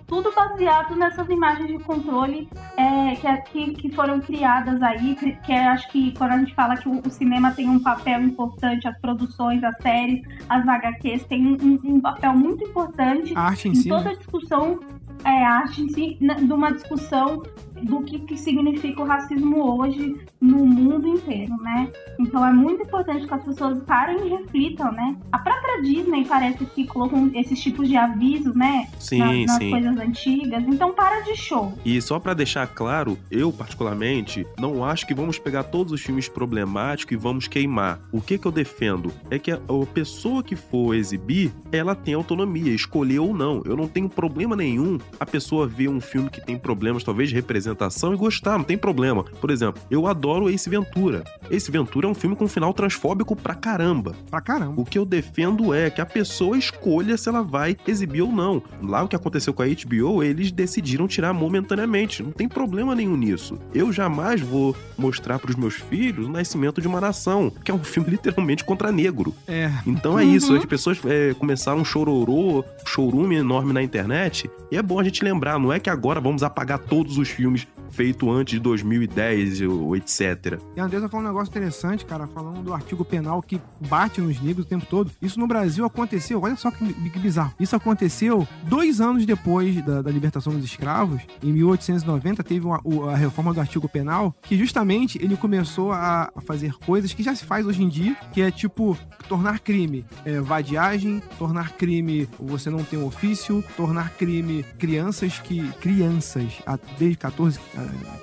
Tudo baseado nessas imagens de controle é, que, que, que foram criadas aí, que, que é, acho que quando a gente fala que o, o cinema tem um papel importante, as produções, as séries, as HQs têm um, um- um papel muito importante A arte em em si, toda né? a discussão, é, em si, de uma discussão do que, que significa o racismo hoje no mundo inteiro, né? Então é muito importante que as pessoas parem e reflitam, né? A própria Disney parece que colocou esses tipos de avisos, né? Sim, nas, nas sim. coisas antigas. Então para de show. E só pra deixar claro, eu particularmente não acho que vamos pegar todos os filmes problemáticos e vamos queimar. O que que eu defendo é que a, a pessoa que for exibir, ela tem autonomia, escolher ou não. Eu não tenho problema nenhum a pessoa ver um filme que tem problemas, talvez de representação e gostar, não tem problema. Por exemplo, eu adoro Ace Ventura. Ace Ventura é um filme com um final transfóbico pra caramba. Pra caramba. O que eu defendo é que a pessoa escolha se ela vai exibir ou não. Lá o que aconteceu com a HBO, eles decidiram tirar momentaneamente. Não tem problema nenhum nisso. Eu jamais vou mostrar pros meus filhos o Nascimento de uma Nação, que é um filme literalmente contra negro. É. Então é isso, as pessoas é, começaram um chororô, chorume enorme na internet, e é bom a gente lembrar, não é que agora vamos apagar todos os filmes feitos antes de 2010 ou etc. E a Andressa falou um negócio interessante, cara, falando do artigo penal que bate nos negros o tempo todo. Isso no Brasil aconteceu, olha só que, que bizarro. Isso aconteceu dois anos depois da, da libertação dos escravos. Em 1890 teve uma- a reforma do artigo penal, que justamente ele começou a, fazer coisas que já se faz hoje em dia, que é tipo tornar crime é, vadiagem, tornar crime você não tem um ofício, tornar crime crianças que crianças desde 14,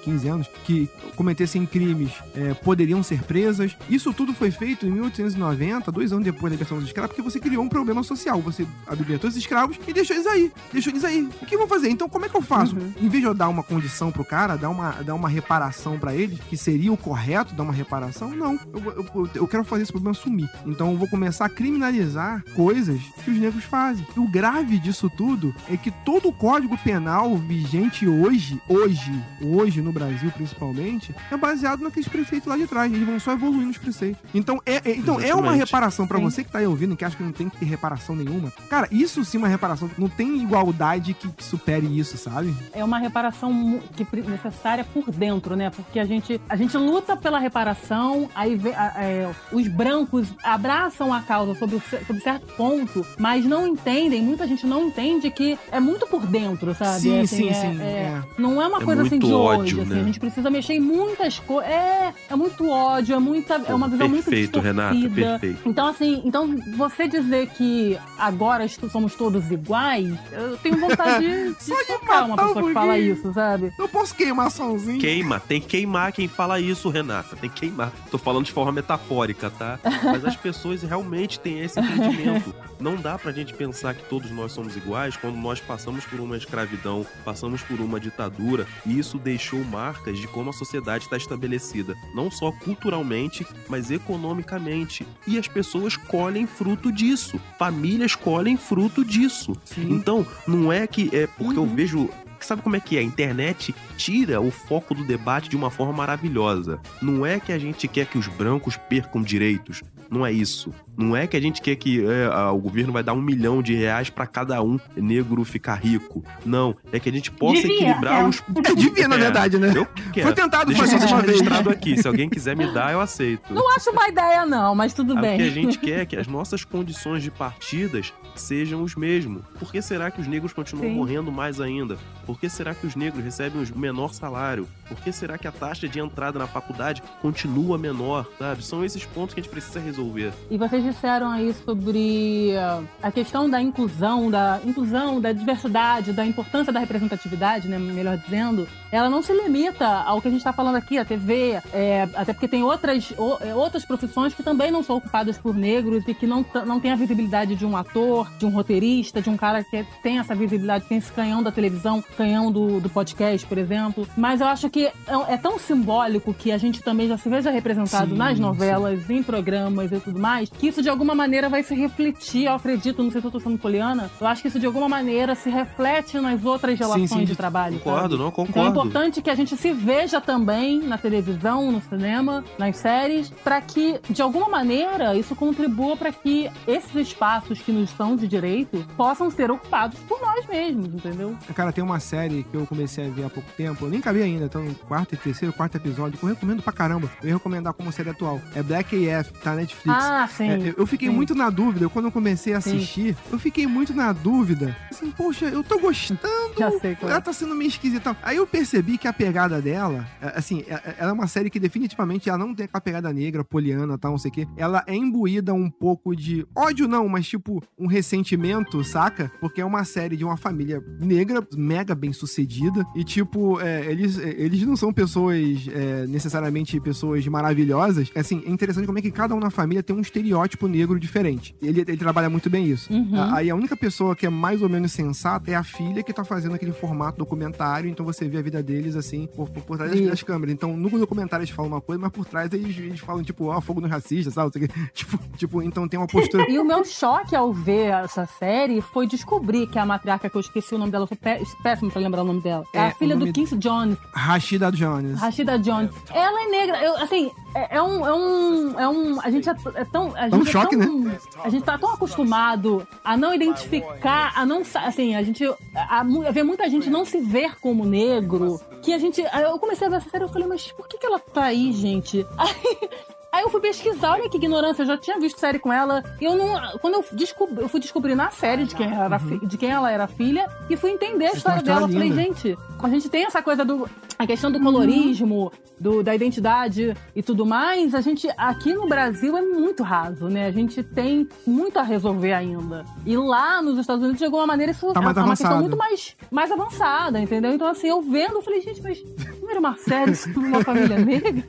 15 anos, que cometessem crimes é, poderiam ser presas. Isso tudo foi feito em 1890, dois anos depois da libertação dos escravos, porque você criou um problema social. Você libertou os escravos e deixou eles aí. Deixou eles aí. O que eu vou fazer? Então, como é que eu faço? Em vez de eu dar uma condição pro cara, dar uma, dar uma reparação pra ele, que seria o correto dar uma reparação, não. Eu, eu- eu- eu quero fazer esse problema sumir. Então, eu vou começar a criminalizar coisas que os negros fazem. E o grave disso tudo é que todo o código penal vigente hoje, hoje, hoje no Brasil principalmente, é baseado naqueles preceitos lá de trás. Eles vão só evoluindo os preceitos. Então é, é- então é uma reparação pra Sim. você que tá aí ouvindo, que acha que não tem que ter reparação nenhuma. Cara, isso sim é uma reparação. Não tem igualdade que, que supere isso, sabe? é uma reparação que necessária por dentro, né? Porque a gente, a gente luta pela reparação, aí vê- a- é, os brancos abraçam a causa sobre, sobre certo ponto, mas não entendem, muita gente não entende que é muito por dentro, sabe? Sim, É, sim, é- sim, é- é. Não é uma É coisa assim muito ódio, hoje, assim, né? a gente precisa mexer em muitas coisas. É, é muito ódio, é muita, é uma visão muito Perfeito, Renata, distorcida. perfeito. Então, assim, então você dizer que agora somos todos iguais, eu tenho vontade de, de Só de socar uma pessoa um que fala isso, sabe? Eu posso queimar somzinho. Queima, tem que queimar quem fala isso, Renata. Tem que queimar. Tô falando de forma metafórica, tá? Mas as pessoas realmente têm esse entendimento. Não dá pra gente pensar que todos nós somos iguais quando nós passamos por uma escravidão, passamos por uma ditadura, e isso deixou marcas de como a sociedade está estabelecida, não só culturalmente, mas economicamente. E as pessoas colhem fruto disso. Famílias colhem fruto disso. Sim. Então, não é que é porque eu vejo. Sabe como é que é? A internet tira o foco do debate de uma forma maravilhosa. Não é que a gente quer que os brancos percam direitos. Não é isso. Não é que a gente quer que é, a- o governo vai dar um milhão de reais pra cada um negro ficar rico. Não. É que a gente possa Devia, equilibrar é. os. Devia, na É, verdade, né? Eu quero. Foi tentado Deixa fazer só isso uma vez. registrado aqui. Se alguém quiser me dar, eu aceito. Não acho uma ideia, não, mas tudo Ah, bem. O que a gente quer é que as nossas condições de partidas sejam os mesmos. Por que será que os negros continuam Sim. morrendo mais ainda? Por que será que os negros recebem o menor salário? Por que será que a taxa de entrada na faculdade continua menor, sabe? São esses pontos que a gente precisa resolver. E vocês disseram aí sobre ah, a questão da inclusão, da inclusão, da diversidade, da importância da representatividade, né? Melhor dizendo, ela não se limita ao que a gente está falando aqui, a TV, é, até porque tem outras, o- é, outras profissões que também não são ocupadas por negros e que não, não tem a visibilidade de um ator, de um roteirista, de um cara que tem essa visibilidade, tem esse canhão da televisão, canhão do, do podcast, por exemplo. Mas eu acho que é, é tão simbólico que a gente também já se veja representado Sim, nas sim. novelas, em programas e tudo mais, que isso de alguma maneira vai se refletir, eu acredito, não sei se eu tô sendo poliana, eu acho que isso de alguma maneira se reflete nas outras Sim, relações sim. de trabalho. Concordo, sabe? não? Então é Concordo. importante que a gente se veja também na televisão, no cinema, nas séries, para que, de alguma maneira, isso contribua para que esses espaços que nos são de direito possam ser ocupados por nós mesmos, entendeu? Cara, tem uma série que eu comecei a ver há pouco tempo, eu nem cabia ainda, então quarto e terceiro, quarto episódio, que eu recomendo pra caramba. Eu ia recomendar como série atual. É Black AF, tá na Netflix. Ah, sim. É, eu- eu fiquei sim. muito na dúvida, quando eu comecei a Sim. assistir, eu fiquei muito na dúvida. Assim, poxa, eu tô gostando. Já sei qual é. Ela tá sendo meio esquisita. Aí eu percebi que a pegada dela, é, assim, é- ela é uma série que definitivamente ela não tem aquela pegada negra, poliana, tal, não sei o quê. Ela é imbuída um pouco de ódio, não, mas tipo um ressentimento, saca? Porque é uma série de uma família negra, mega bem sucedida. E tipo, é, eles, eles não são pessoas é, necessariamente pessoas maravilhosas. Assim, é interessante como é que cada um na família tem um estereótipo negro diferente. Ele, ele trabalha muito bem isso. Uhum. Aí a única pessoa que é mais ou menos sensata é a filha que tá fazendo aquele formato documentário, então você vê a vida deles assim, por, por, por trás das, das câmeras. Então, no documentário eles falam uma coisa, mas por trás eles, eles falam, tipo, ó, fogo no racista, sabe? Tipo, tipo, então tem uma postura. E o meu choque ao ver essa série foi descobrir que a matriarca, que eu esqueci o nome dela, eu sou pé- péssimo pra lembrar o nome dela. É, É, a filha do Quincy Jones, Rashida Jones. Rashida Jones. Ela é negra. Eu, assim, é, é um, é um. É um. A gente é, é tão. A Dá um choque, tão, A gente tá tão acostumado a não identificar, a não. Assim, a gente. A, a ver muita gente não se ver como negro. Que a gente. Eu comecei a ver essa série e eu falei, mas por que, que ela tá aí, gente? Aí. Aí eu fui pesquisar, olha que ignorância, eu já tinha visto série com ela. E eu não. Quando eu descobri, eu fui descobrir na série de quem, ela era, fi- de quem ela era filha e fui entender a história dela. Eu falei, linda. gente, A gente tem essa coisa do. A questão do colorismo, do, da identidade e tudo mais. A gente, aqui no Brasil, é muito raso, né? A gente tem muito a resolver ainda. E lá nos Estados Unidos, de alguma maneira, isso Tá é uma questão muito mais, mais avançada, entendeu? Então, assim, eu vendo, eu falei, gente, mas não era uma série sobre uma família negra?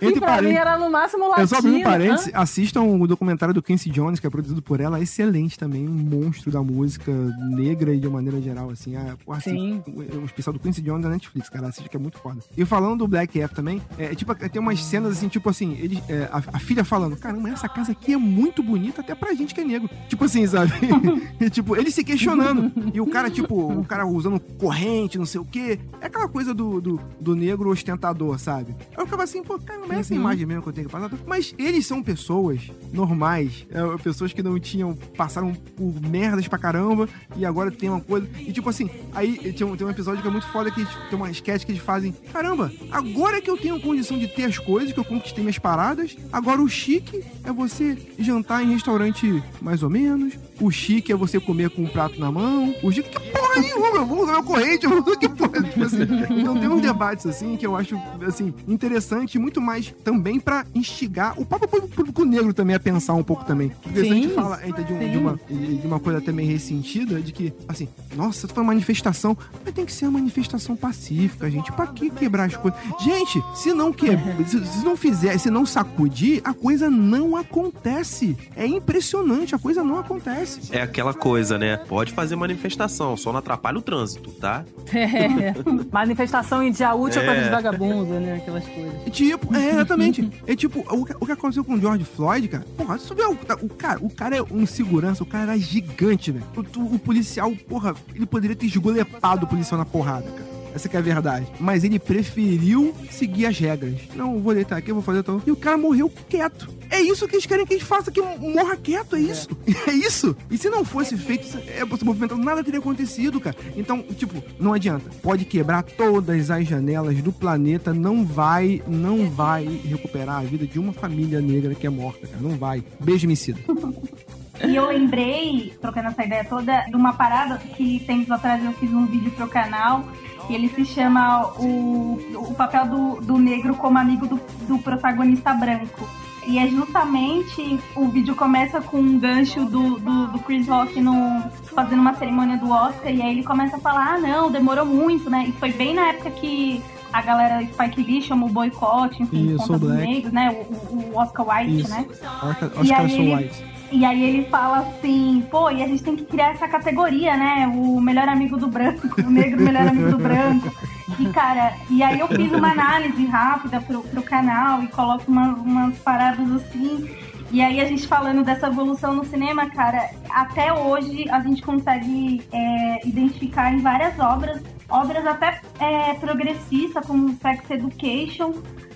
e Entre pra era no máximo latino. Eu só abri um parênteses, Hã? assistam o documentário do Quincy Jones, que é produzido por ela, excelente também, um monstro da música negra e de uma maneira geral, assim. A, porra, assim, Sim. o, o especial do Quincy Jones da Netflix, cara, assiste que é muito foda. E falando do Black F também, é, tipo, tem umas cenas assim, tipo assim, ele, é, a, a filha falando, caramba, essa casa aqui é muito bonita até pra gente que é negro. Tipo assim, sabe? e, tipo, ele se questionando. E o cara, tipo, o cara usando corrente, não sei o quê. É aquela coisa do, do, do negro ostentador, sabe? Eu ficava assim, pô, caramba, é essa imagem mesmo que eu tenho que passar. Mas eles são pessoas normais, é, pessoas que não tinham, passaram por merdas pra caramba e agora tem uma coisa. E tipo assim, aí tem um, tem um episódio que é muito foda que tem uma sketch que eles fazem. Caramba, agora que eu tenho condição de ter as coisas, que eu conquistei minhas paradas, agora o chique é você jantar em restaurante mais ou menos. O chique é você comer com um prato na mão. O chique, que porra nenhuma, eu vou usar meu corrente, eu vou usar que porra. Tipo assim, então tem uns debates assim que eu acho assim interessante, muito mais também pra instigar o próprio público negro também a pensar um pouco também. Porque se a gente Sim, fala eita, de, um- sim. de uma, de uma coisa até meio ressentida, de que, assim, nossa, foi uma manifestação, mas tem que ser uma manifestação pacífica, gente. Pra que quebrar as coisas? Gente, se não quebrar, se, se não fizer, se não sacudir, a coisa não acontece. É impressionante, a coisa não acontece. É aquela coisa, né? Pode fazer manifestação, só não atrapalha o trânsito, tá? É. Manifestação em dia útil é É. coisa de vagabundo, né? Aquelas coisas. É Tipo, é, exatamente. É tipo, o, que- o que aconteceu com o George Floyd, cara. Porra, você vê o, o cara, o cara é um segurança, o cara era gigante, velho. O, o- o policial, porra, ele poderia ter esgolepado o policial na porrada, cara. Essa que é a verdade. Mas ele preferiu seguir as regras. Não, vou deitar aqui, eu vou fazer tal. E o cara morreu quieto. É isso que eles querem que a gente faça, que morra quieto, é isso. É, isso. E se não fosse feito esse- é, movimento, nada teria acontecido, cara. Então, tipo, não adianta. Pode quebrar todas as janelas do planeta, não vai, não vai recuperar a vida de uma família negra que é morta, cara. Não vai. Beijo, Emicida. E eu lembrei, trocando essa ideia toda, de uma parada que tempos atrás eu fiz um vídeo pro canal. E ele se chama o, o papel do, do negro como amigo do, do protagonista branco. E é justamente o vídeo começa com um gancho do, do, do Chris Rock no, fazendo uma cerimônia do Oscar. E aí ele começa a falar: ah, não, demorou muito, né? E foi bem na época que a galera Spike Lee chamou boicote, enfim, Isso, dos Black. negros, né? O, o- Oscar White, Isso. né? Oscar, E aí White. E aí ele fala assim, pô, e a gente tem que criar essa categoria, né? O melhor amigo do branco, o negro melhor amigo do branco. E, cara, e aí eu fiz uma análise rápida pro, pro canal e coloco uma- umas paradas assim. E aí a gente falando dessa evolução no cinema, cara, até hoje a gente consegue é, identificar em várias obras, obras até é, progressistas, como Sex Education,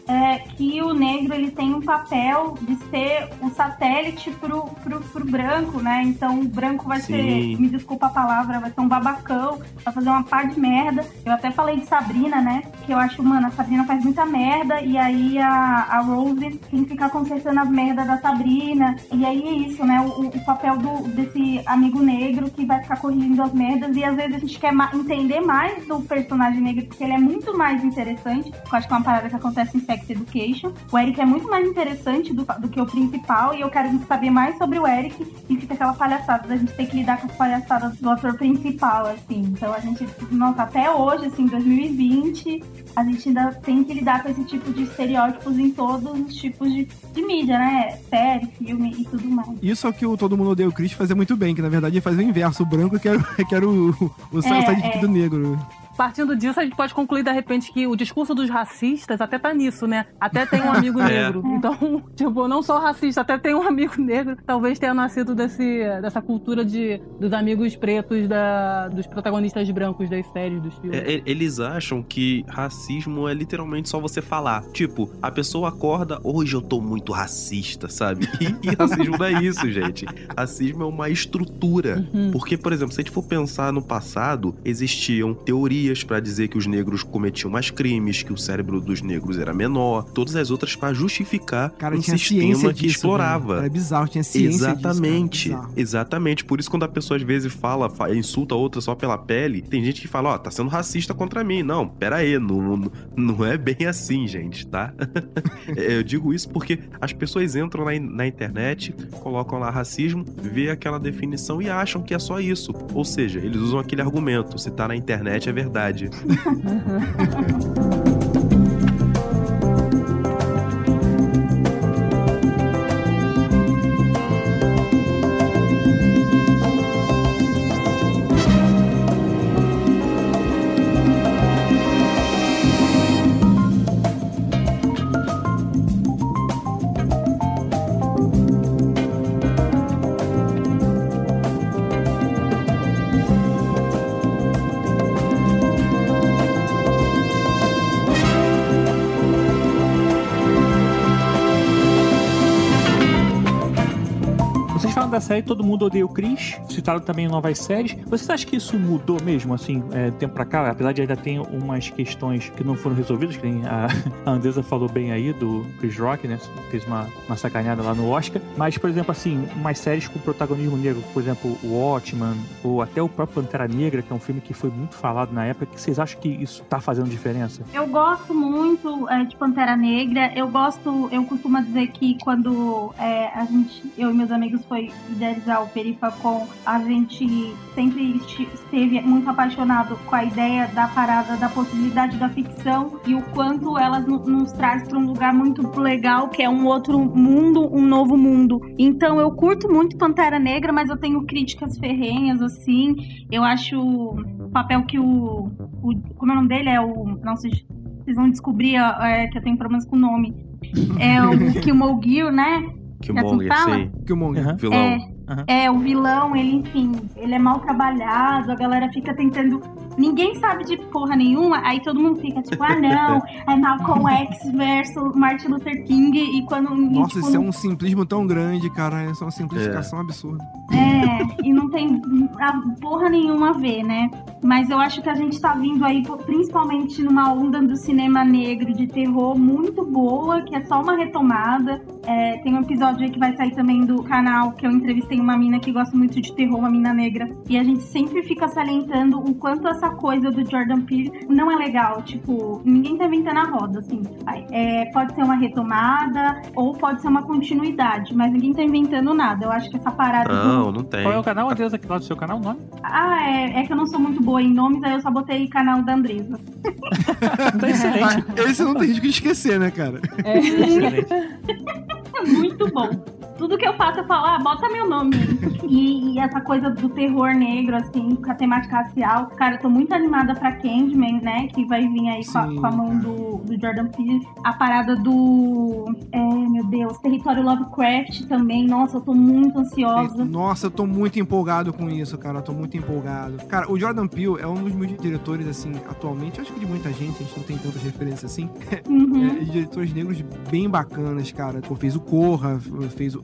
é, que o negro ele tem um papel de ser o satélite pro, pro, pro branco, né? Então o branco vai Sim. ser, me desculpa a palavra, vai ser um babacão, vai fazer uma par de merda. Eu até falei de Sabrina, né? Que eu acho, mano, a Sabrina faz muita merda e aí a, a Rose tem que ficar consertando as merdas da Sabrina. E aí é isso, né? O, o papel do, desse amigo negro que vai ficar corrigindo as merdas e às vezes a gente quer ma- entender mais do personagem negro porque ele é muito mais interessante. Eu acho que é uma parada que acontece em Sex Education. O Eric é muito mais interessante do, do que o principal e eu quero saber mais sobre o Eric e fica aquela palhaçada da gente ter que lidar com as palhaçadas do ator principal, assim. Então a gente, nossa, até hoje, assim, 2020, a gente ainda tem que lidar com esse tipo de estereótipos em todos os tipos de, de mídia, né? Série, filme e tudo mais. Isso é o que o Todo Mundo Odeia o Chris fazia muito bem, que na verdade ele fazia o inverso. O branco que era, que era o, o, o É, é. do negro. Partindo disso, a gente pode concluir, de repente, que o discurso dos racistas até tá nisso, né? Até tem um amigo É. negro. Então, tipo, não sou racista, até tem um amigo negro. Talvez tenha nascido desse, dessa cultura de, dos amigos pretos da, dos protagonistas brancos das séries, dos filmes. É, é, eles acham que racismo é literalmente só você falar. Tipo, a pessoa acorda, hoje eu tô muito racista, sabe? E, e racismo não é isso, gente. Racismo é uma estrutura. Uhum. Porque, por exemplo, se a gente for pensar no passado, existiam teorias teorias pra dizer que os negros cometiam mais crimes, que o cérebro dos negros era menor, todas as outras pra justificar Cara, um sistema que disso, explorava. velho. Era bizarro, tinha ciência disso, cara, Exatamente, exatamente. Por isso, quando a pessoa às vezes fala, fa- insulta a outra só pela pele, tem gente que fala, ó, tá sendo racista contra mim. Não, pera aí, não, não- não é bem assim, gente, tá? Eu digo isso porque as pessoas entram na, na internet, colocam lá racismo, vê aquela definição e acham que é só isso. Ou seja, eles usam aquele argumento: se tá na internet é verdade. Vocês série Todo Mundo Odeia o Chris, citaram também novas séries. Vocês acham que isso mudou mesmo, assim, é, tempo pra cá? Apesar de ainda ter umas questões que não foram resolvidas, que nem a, a falou bem aí, do Chris Rock, né? Fez uma, uma sacaneada lá no Oscar. Mas, por exemplo, assim, umas séries com protagonismo negro, por exemplo, o Watchman, ou até o próprio Pantera Negra, que é um filme que foi muito falado na época, que vocês acham que isso tá fazendo diferença? Eu gosto muito é, de Pantera Negra. Eu gosto, eu costumo dizer que quando é, a gente, eu e meus amigos foi idealizar o Perifacom, a gente sempre esteve muito apaixonado com a ideia da parada da possibilidade da ficção e o quanto ela no- nos traz para um lugar muito legal, que é um outro mundo, um novo mundo. Então eu curto muito Pantera Negra, mas eu tenho críticas ferrenhas assim. Eu acho o papel que o, o como é o nome dele é o não sei vocês vão descobrir é, que eu tenho problemas com o nome. É o Killmonger, né? Killmonger, fala? sim. Killmonger. Aham. Vilão. É, é, o vilão, ele, enfim, ele é mal trabalhado, a galera fica tentando. Ninguém sabe de porra nenhuma, aí todo mundo fica tipo, ah não, é Malcolm X versus Martin Luther King, e quando. Nossa, tipo, isso é um simplismo tão grande, cara. Isso é uma simplificação absurda. É, e não tem a porra nenhuma a ver, né? Mas eu acho que a gente tá vindo aí, principalmente numa onda do cinema negro de terror muito boa, que é só uma retomada. É, tem um episódio aí que vai sair também do canal que eu entrevistei uma mina que gosta muito de terror, uma mina negra. E a gente sempre fica salientando o quanto essa coisa do Jordan Peele não é legal. Tipo, ninguém tá inventando a roda, assim. É, pode ser uma retomada ou pode ser uma continuidade, mas ninguém tá inventando nada. Eu acho que essa parada. do- Não, não tem. Qual é o canal, Andresa? Aqui lá do seu canal, o nome? ah, é, é que eu não sou muito boa em nomes, aí eu só botei canal da Andresa. Tá excelente. Esse não tem risco de esquecer, né, cara? É. excelente. muito bom. Tudo que eu faço, eu falo, ah, bota meu nome. E, e essa coisa do terror negro, assim, com a temática racial. Cara, eu tô muito animada pra Candyman, né? Que vai vir aí com a, com a mão do, do Jordan Peele. A parada do. É, meu Deus, Território Lovecraft também. Nossa, eu tô muito ansiosa. Nossa, eu tô muito empolgado com isso, cara. Eu tô muito empolgado. Cara, o Jordan Peele é um dos meus diretores, assim, atualmente. Acho que de muita gente, a gente não tem tantas referências assim. Uhum. É, diretores negros bem bacanas, cara. Pô, fez o Corra, fez o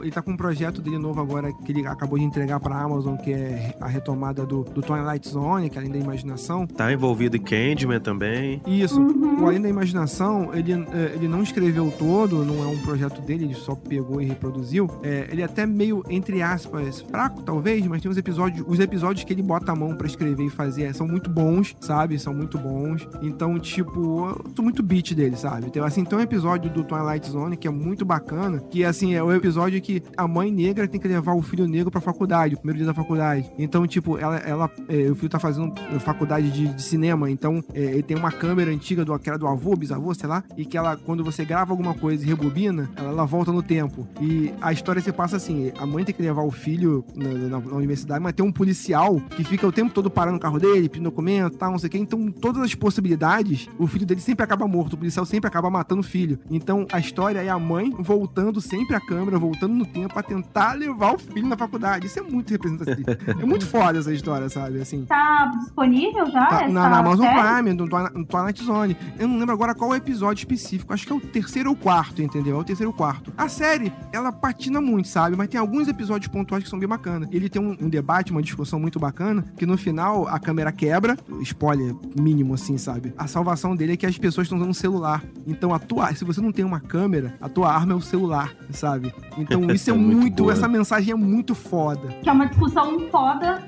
Ele tá com um projeto dele novo agora que ele acabou de entregar pra Amazon, que é a retomada do, do Twilight Zone, que é além da imaginação. Tá envolvido em Candyman também. Isso. Uhum. O Além da Imaginação, ele, é, ele não escreveu todo, não é um projeto dele, ele só pegou e reproduziu. É, ele é até meio, entre aspas, fraco, talvez, mas tem uns episódios, os episódios que ele bota a mão pra escrever e fazer são muito bons, sabe? São muito bons. Então, tipo, eu tô muito beat dele, sabe? Então, assim, tem um episódio do Twilight Zone que é muito bacana, que, assim, é o episódio que a mãe negra tem que levar o filho negro pra faculdade, o primeiro dia da faculdade. Então, tipo, ela, ela é, o filho tá fazendo faculdade de, de cinema, então é, ele tem uma câmera antiga do, que era do avô, bisavô, sei lá, e que ela, quando você grava alguma coisa e rebobina, ela, ela volta no tempo. E a história se passa assim: a mãe tem que levar o filho na, na- na universidade, mas tem um policial que fica o tempo todo parando o carro dele, pedindo documento, tal, não sei o quê. Então, todas as possibilidades, o filho dele sempre acaba morto, o policial sempre acaba matando o filho. Então, a história é a mãe voltando sempre a câmera câmera voltando no tempo pra tentar levar o filho na faculdade. Isso é muito representativo. é muito foda essa história, sabe? Assim. Tá disponível já? Tá na, na Amazon? Prime, no, no Twilight Zone. Eu não lembro agora qual é o episódio específico. Acho que é o terceiro ou quarto, entendeu? É o terceiro ou quarto. A série, ela patina muito, sabe? Mas tem alguns episódios pontuais que são bem bacanas. Ele tem um, um debate, uma discussão muito bacana, que no final a câmera quebra. Spoiler mínimo, assim, sabe? A salvação dele é que as pessoas estão usando um celular. Então, a tua, se você não tem uma câmera, a tua arma é o celular, sabe? Então, isso é É muito muito. essa mensagem é muito foda. Que é uma discussão foda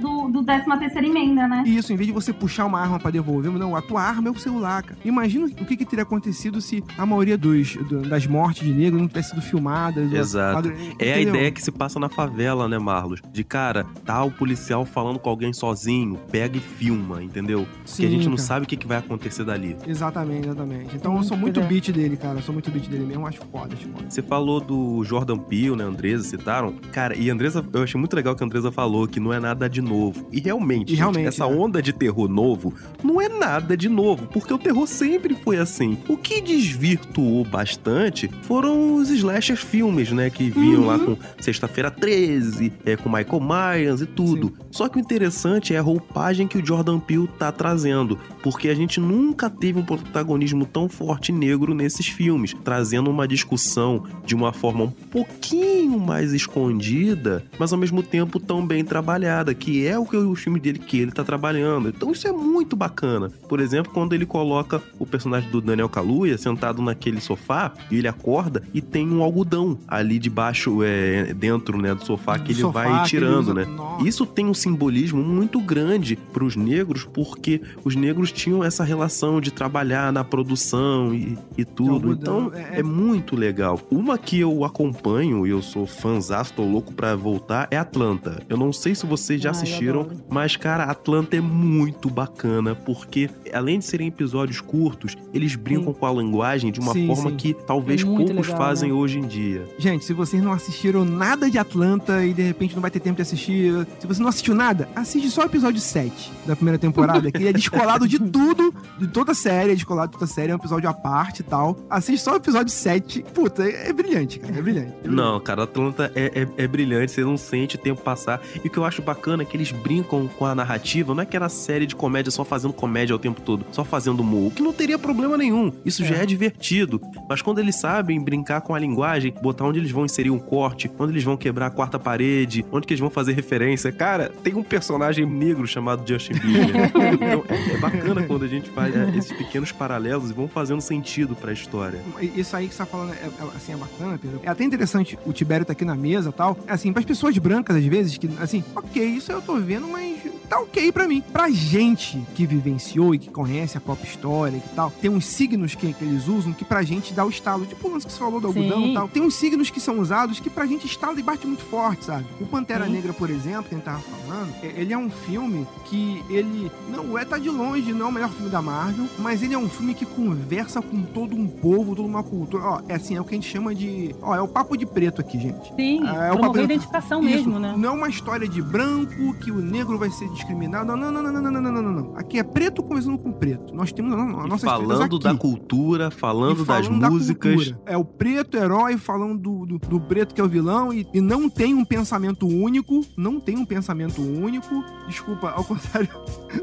do, do 13 terceira emenda, né? Isso, em vez de você puxar uma arma pra devolver, não, a tua arma é o celular, cara. Imagina o que, que teria acontecido se a maioria dos, do- das mortes de negro não tivesse sido filmadas. Exato. É a ideia que se passa na favela, né, Marlos? De cara, tá o policial falando com alguém sozinho, pega e filma, entendeu? Porque a Sim, gente não cara. sabe o que, que vai acontecer dali. Exatamente, exatamente. Então eu Hum, sou muito é. beat dele, cara. Eu sou muito beat dele mesmo. Acho foda, acho foda. Você falou do Jordan Peele, né, Andresa, citaram. Cara, e Andresa, eu achei muito legal que a Andresa falou que não é nada de novo. E realmente, E realmente, gente, essa né? onda de terror novo não é nada de novo, porque o terror sempre foi assim. O que desvirtuou bastante foram os slasher filmes, né, que vinham lá com Sexta-feira 13, é, com Michael Myers e tudo. Só que o interessante é a roupagem que o Jordan Peele tá trazendo, porque a gente nunca teve um protagonismo tão forte negro nesses filmes, trazendo uma discussão de uma forma um pouquinho mais escondida, mas ao mesmo tempo tão bem trabalhada, que é o que o filme dele que ele tá trabalhando. Então isso é muito bacana. Por exemplo, quando ele coloca o personagem do Daniel Kaluuya sentado naquele sofá e ele acorda e tem um algodão ali debaixo, é, dentro, né, do sofá que ele sofá vai tirando, né? Nossa. Isso tem um simbolismo muito grande para os negros, porque os negros tinham essa relação de trabalhar na produção e, e tudo. algodão, Então é- é, muito legal. Uma que eu acompanho e eu sou fãzaço, tô louco pra voltar, é Atlanta. Eu não sei se vocês já Ai, assistiram, mas cara, Atlanta é muito bacana, porque além de serem episódios curtos, eles brincam com a linguagem de uma Sim, forma sim. que talvez É poucos legal, fazem né? hoje em dia. Gente, se vocês não assistiram nada de Atlanta e de repente não vai ter tempo de assistir, se você não assistiu nada, assiste só o episódio 7 da primeira temporada, que ele é descolado de tudo, de toda a série, é descolado de toda a série, é um episódio à parte e tal. Assiste só o episódio 7. Puta, é, é brilhante, cara, é brilhante. É brilhante. Não, cara, Atlanta é, é, é brilhante, você não sente o tempo passar. E o que eu acho bacana é que eles brincam com a narrativa, não é aquela série de comédia só fazendo comédia o tempo todo, só fazendo humor, o que não teria problema nenhum. Isso já é divertido. Mas quando eles sabem brincar com a linguagem, botar onde eles vão inserir um corte, onde eles vão quebrar a quarta parede, onde que eles vão fazer referência. Cara, tem um personagem negro chamado Justin Bieber. então é, é bacana quando a gente faz é, esses pequenos paralelos e vão fazendo sentido pra história. Isso aí que você tá falando é, é, assim, é bacana, Pedro. É até interessante o Tibério tá aqui na mesa e tal. É Assim, pras pessoas brancas, às vezes, que, assim, ok, isso eu tô vendo, mas tá ok pra mim. Pra gente que vivenciou e que conhece a própria história e tal, tem uns signos que, que eles usam que pra gente dá o estalo. Tipo o lance que você falou do algodão Sim. e tal. Tem uns signos que são usados que pra gente estala e bate muito forte, sabe? O Pantera Sim. Negra, por exemplo, que a gente tava falando, é- ele é um filme que ele não é, tá de longe, não é o melhor filme da Marvel, mas ele é um filme que conversa com todo um povo, toda uma cultura. Ó, é assim, é o que a gente chama de. Ó, é o papo de preto aqui, gente. Sim, é, é o papo... identificação Isso, mesmo, né? Não é uma história de branco, que o negro vai ser discriminado. Não, não, não, não, não, não, não, não. Aqui é preto conversando com preto. Nós temos a nossa Falando da cultura, falando, das músicas. Da é o preto herói falando do, do, do preto que é o vilão e, e, não tem um pensamento único. Não tem um pensamento único. Desculpa, ao contrário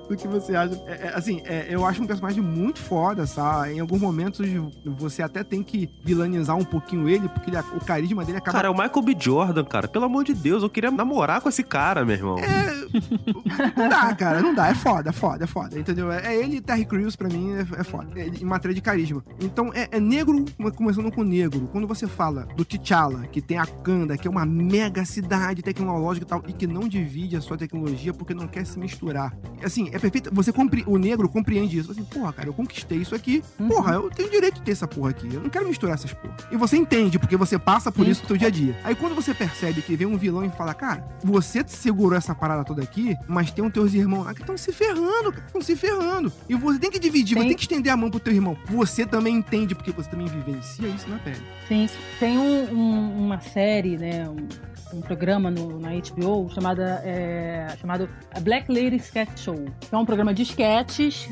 do que você acha. É, é, assim, é, eu acho um personagem muito foda, sabe? Em alguns momentos você até tem que vilanizar um pouquinho ele, porque ele o carisma dele acaba Cara, é o Michael B. Jordan, cara. Pelo amor de Deus, eu queria namorar com esse cara, meu irmão. Não dá, cara, não dá. É foda, é foda, é foda. Entendeu? É, é ele e Terry Crews, pra mim, é, é foda. É, em matéria de carisma. Então, é, é negro, começando com negro. Quando você fala do T'Challa, que tem a Kanda, que é uma mega cidade tecnológica e tal, e que não divide a sua tecnologia porque não quer se misturar. Assim, é perfeito. Você compre, o negro compreende isso. Assim, porra, cara, eu conquistei isso aqui. Porra, eu tenho direito de ter essa porra aqui. Eu não quero misturar essas porra. E você entende, porque você passa por Sim. isso no seu dia a dia. Aí quando você percebe que vem um vilão e fala, cara, você segurou essa parada toda aqui, mas tem os teus irmãos lá que estão se ferrando, cara. Estão se ferrando. E você tem que dividir, você Tem- tem que estender a mão pro teu irmão. Você também entende, porque você também vivencia isso na pele. Sim, tem um- um- uma série, né, um, um programa no, na HBO chamada, é, chamado Black Lady Sketch Show. É um programa de sketches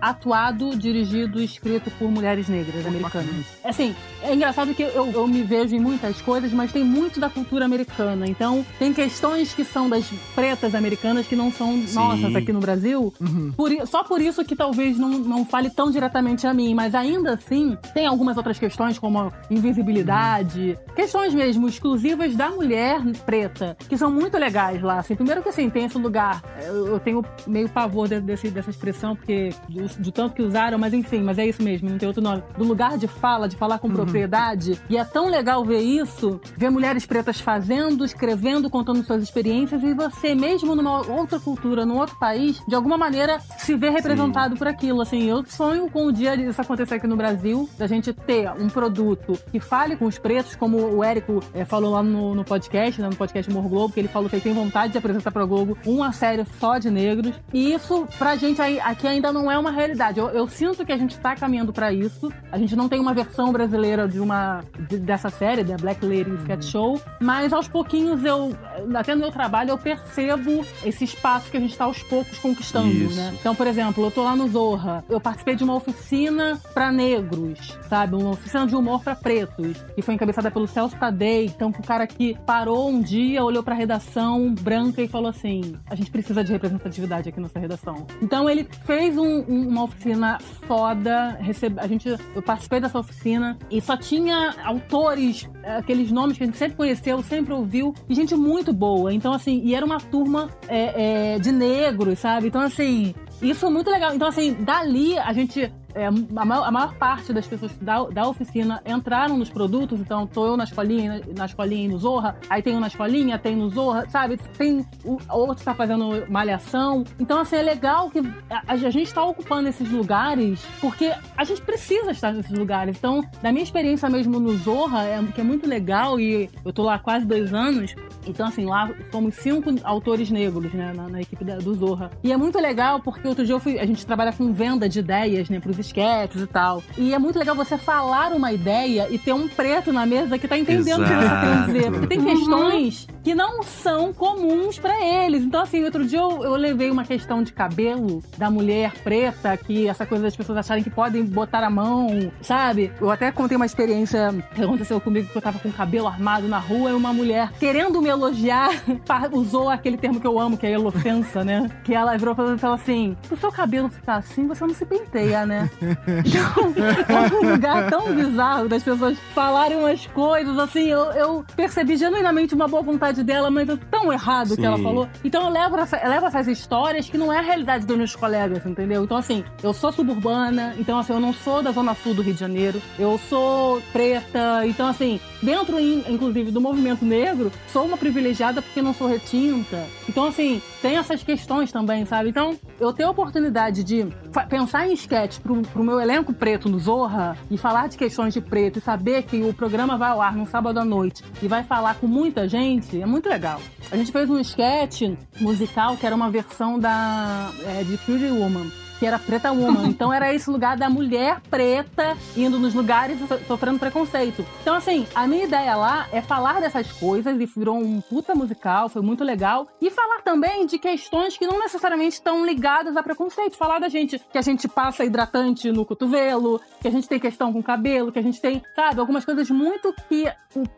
atuado, dirigido e escrito por mulheres negras americanas. Assim, é engraçado que eu, eu me vejo em muitas coisas, mas tem muito da cultura americana. Então, tem questões que são das pretas americanas que não são nossas aqui no Brasil. Por i- só por isso que talvez não, não fale tão diretamente a mim, mas ainda assim, tem algumas outras questões, como a invisibilidade, questões mesmo exclusivas da mulher preta, que são muito legais lá. Assim, primeiro que assim, tem esse lugar, eu, eu tenho meio pavor de- desse, dessa expressão, porque do, do tanto que usaram, mas enfim, mas é isso mesmo, não tem outro nome. Do lugar de fala, de falar com propriedade, e é tão legal ver isso, ver mulheres pretas fazendo, escrevendo, contando suas experiências, e você mesmo numa outra cultura, num outro país, de alguma maneira se vê representado por aquilo. Assim, eu sonho com o dia disso acontecer aqui no Brasil, da gente ter um produto que fale com os pretos, como o Érico eh, falou lá no, no podcast, né, no podcast Morro Globo, que ele falou que ele tem vontade de apresentar pra Globo uma série só de negros. E isso, pra gente aí, aqui ainda não é uma realidade. Eu, eu sinto que a gente tá caminhando pra isso. A gente não tem uma versão brasileira de uma de- dessa série, da Black Lady Sketch Show, mas aos pouquinhos eu, até no meu trabalho, eu percebo esse espaço que a gente tá aos poucos conquistando, Isso. né? Então, por exemplo, eu tô lá no Zorra, eu participei de uma oficina pra negros, sabe? Uma oficina de humor pra pretos, que foi encabeçada pelo Celso Tadei. Então, o cara que parou um dia, olhou pra redação branca e falou assim: a gente precisa de representatividade aqui nessa redação. Então, ele fez um- um- uma oficina foda, recebe, a gente, eu participei dessa oficina e só tinha autores, aqueles nomes que a gente sempre conheceu, sempre ouviu, e gente muito boa. Então, assim, e era uma turma é, é, de negros, sabe? Então, assim, isso é muito legal. Então, assim, dali a gente. É, a, maior, a maior parte das pessoas da, da oficina entraram nos produtos, então tô eu na escolinha, na escolinha e no Zorra, aí tem um na escolinha, tem no Zorra, sabe? Tem o outro tá fazendo malhação. Então, assim, é legal que a, a gente tá ocupando esses lugares porque a gente precisa estar nesses lugares. Então, da minha experiência mesmo no Zorra, é, que é muito legal, e eu tô lá quase dois anos, então, assim, lá fomos cinco autores negros, né, na, na equipe da- do Zorra. E é muito legal porque outro dia eu fui, a gente trabalha com venda de ideias, né, pros esquetes e tal. E é muito legal você falar uma ideia e ter um preto na mesa que tá entendendo o que você querendo dizer. Porque tem questões que não são comuns pra eles. Então, assim, outro dia eu, eu levei uma questão de cabelo da mulher preta, que essa coisa das pessoas acharem que podem botar a mão, sabe? Eu até contei uma experiência que aconteceu comigo que eu tava com o cabelo armado na rua e uma mulher querendo me elogiar usou aquele termo que eu amo, que é elofensa, né? Que ela virou e falou assim: se o seu cabelo ficar assim, você não se penteia, né? Então, é um lugar tão bizarro das pessoas falarem umas coisas, assim, eu, eu percebi genuinamente uma boa vontade dela, mas é tão errado o que ela falou. Então eu levo, essa, eu levo essas histórias que não é a realidade dos meus colegas, entendeu? Então, assim, eu sou suburbana, então, assim, eu não sou da Zona Sul do Rio de Janeiro, eu sou preta, então, assim, dentro, in- inclusive, do movimento negro, sou uma privilegiada porque não sou retinta. Então, assim, tem essas questões também, sabe? Então, eu ter a oportunidade de pensar em sketch pro, pro meu elenco preto no Zorra e falar de questões de preto e saber que o programa vai ao ar num sábado à noite e vai falar com muita gente, é muito legal. A gente fez um sketch musical que era uma versão da é, de Pretty Woman. Que era Preta Woman. Então era esse lugar da mulher preta indo nos lugares e so- sofrendo preconceito. Então, assim, a minha ideia lá é falar dessas coisas e virou um puta musical, foi muito legal. E falar também de questões que não necessariamente estão ligadas a preconceito. Falar da gente que a gente passa hidratante no cotovelo, que a gente tem questão com o cabelo, que a gente tem, sabe, algumas coisas muito que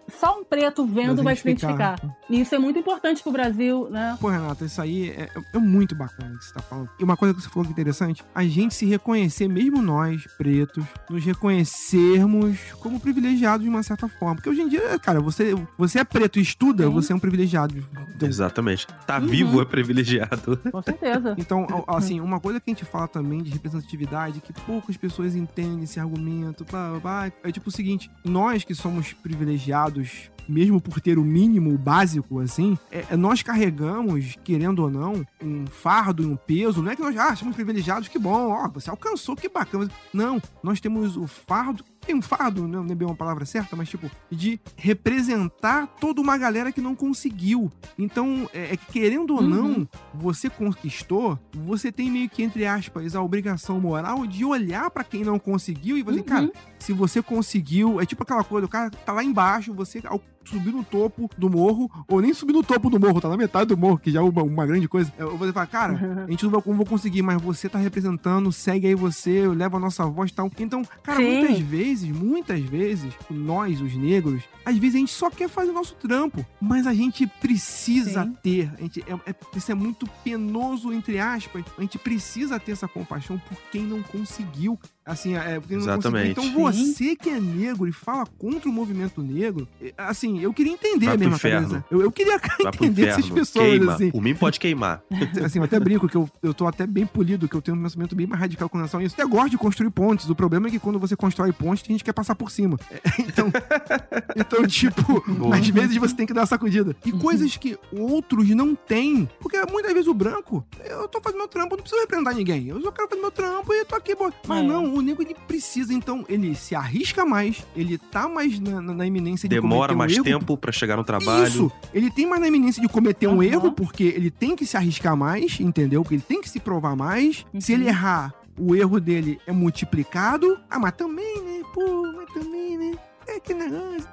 só um preto vendo vai se identificar. identificar. E isso é muito importante pro Brasil, né? Pô, Renata, isso aí é, é muito bacana que você tá falando. E uma coisa que você falou que é interessante, a gente se reconhecer, mesmo nós, pretos, nos reconhecermos como privilegiados de uma certa forma. Porque hoje em dia, cara, você, você é preto e estuda, Sim. você é um privilegiado. Exatamente. Tá Uhum. vivo é privilegiado. Com certeza. Então, assim, uma coisa que a gente fala também de representatividade, que poucas pessoas entendem esse argumento, blá, blá, blá, é tipo o seguinte, nós que somos privilegiados, mesmo por ter o mínimo, o básico, assim, é- é nós carregamos, querendo ou não, um fardo e um peso, não é que nós, ah, somos privilegiados, que bom, ó, você alcançou, que bacana. Não, nós temos o fardo tem um fardo, não é bem uma palavra certa, mas tipo, de representar toda uma galera que não conseguiu. Então, é, é que querendo ou Uhum. não, você conquistou, você tem meio que, entre aspas, a obrigação moral de olhar pra quem não conseguiu e você, Uhum. cara, se você conseguiu, é tipo aquela coisa, o cara tá lá embaixo, você subir no topo do morro, ou nem subir no topo do morro, tá na metade do morro, que já é uma, uma grande coisa. é, Você fala, cara, a gente não vai, vou conseguir, mas você tá representando, segue aí você, leva a nossa voz e tal. Então, cara, Sim. muitas vezes, muitas vezes, nós, os negros, às vezes a gente só quer fazer o nosso trampo, mas a gente precisa Sim. ter, a gente, é, é- isso é muito penoso, entre aspas, a gente precisa ter essa compaixão por quem não conseguiu. Assim, é, por quem não Exatamente. Então você que é negro e fala contra o movimento negro, é, assim, eu queria entender Vai mesmo a cabeça. Eu, eu queria entender essas pessoas, Queima. assim. Por mim pode queimar. Assim, eu até brinco que eu, eu tô até bem polido, que eu tenho um pensamento bem mais radical com relação a isso. Eu até gosto de construir pontes. O problema é que quando você constrói pontes, tem gente que quer passar por cima. É, então, então, tipo, às vezes você tem que dar uma sacudida. E coisas que outros não têm. Porque muitas vezes o branco, eu tô fazendo meu trampo, eu não preciso representar ninguém. Eu só quero fazer meu trampo e tô aqui, boa. Mas É. não, o nego ele precisa, então, ele se arrisca mais, ele tá mais na, na- na iminência de Demora cometer um mais erro, tempo pra chegar no trabalho. isso, ele tem mais na iminência de cometer um Aham. erro, porque ele tem que se arriscar mais, entendeu? Porque ele tem que se provar mais. Se ele Uhum. errar, o erro dele é multiplicado. Ah, mas também, né? Pô, mas também, né? É que negócio.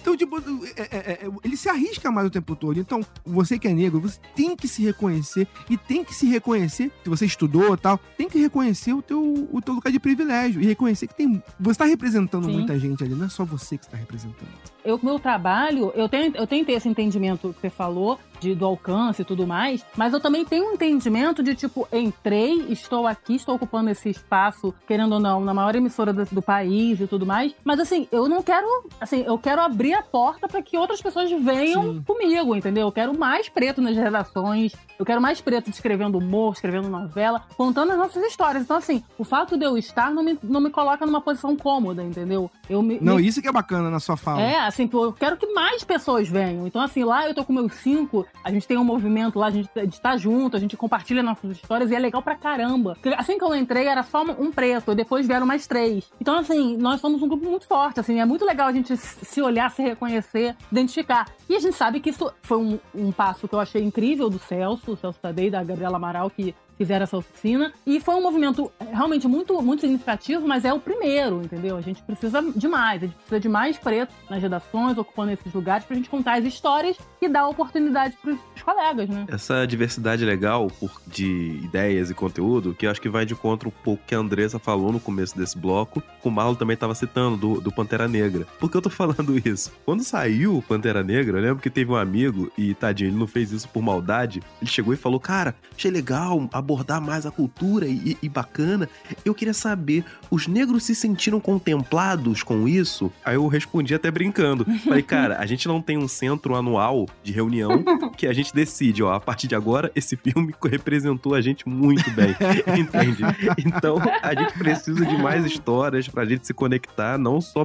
Então, tipo, é- é- ele se arrisca mais o tempo todo. Então, você que é negro, você tem que se reconhecer e tem que se reconhecer, se você estudou e tal, tem que reconhecer o teu, o teu lugar de privilégio e reconhecer que tem. Você tá representando Sim. muita gente ali, não é só você que está representando. eu, meu trabalho, eu tenho, eu ter esse entendimento que você falou, de, do alcance e tudo mais, mas eu também tenho um entendimento de, tipo, entrei, estou aqui, estou ocupando esse espaço, querendo ou não, na maior emissora do, do país e tudo mais, mas assim, eu não quero, assim, eu quero abrir a porta para que outras pessoas venham Sim. comigo, entendeu? Eu quero mais preto nas redações, eu quero mais preto escrevendo humor, escrevendo novela, contando as nossas histórias. Então, assim, o fato de eu estar não me, não me coloca numa posição cômoda, entendeu? Eu me, Não, me- isso que é bacana na sua fala. é, assim, eu quero que mais pessoas venham. Então, assim, lá eu tô com meus cinco, a gente tem um movimento lá, a gente, a gente tá junto, a gente compartilha nossas histórias e é legal pra caramba. Assim que eu entrei, era só um preto, depois vieram mais três. Então, assim, nós somos um grupo muito forte, assim, é muito legal a gente se olhar, se reconhecer, identificar. E a gente sabe que isso foi um, um passo que eu achei incrível do Celso, o Celso Tadei, da Gabriela Amaral, que fizeram essa oficina. E foi um movimento realmente muito, muito significativo, mas é o primeiro, entendeu? A gente precisa de mais, a gente precisa de mais preto nas redações, ocupando esses lugares, pra gente contar as histórias e dar oportunidade pros, pros colegas, né? Essa diversidade legal por- de ideias e conteúdo, que eu acho que vai de contra um pouco que a Andressa falou no começo desse bloco, que o Marlon também tava citando, do, do Pantera Negra. Por que eu tô falando isso? Quando saiu o Pantera Negra, eu lembro que teve um amigo, e tadinho, ele não fez isso por maldade, ele chegou e falou, cara, achei legal abordar mais a cultura e, e bacana, eu queria saber, os negros se sentiram contemplados com isso? Aí eu respondi até brincando, falei, cara, a gente não tem um centro anual de reunião que a gente decide, ó, a partir de agora, esse filme representou a gente muito bem, entende? Então, a gente precisa de mais histórias pra gente se conectar, não só,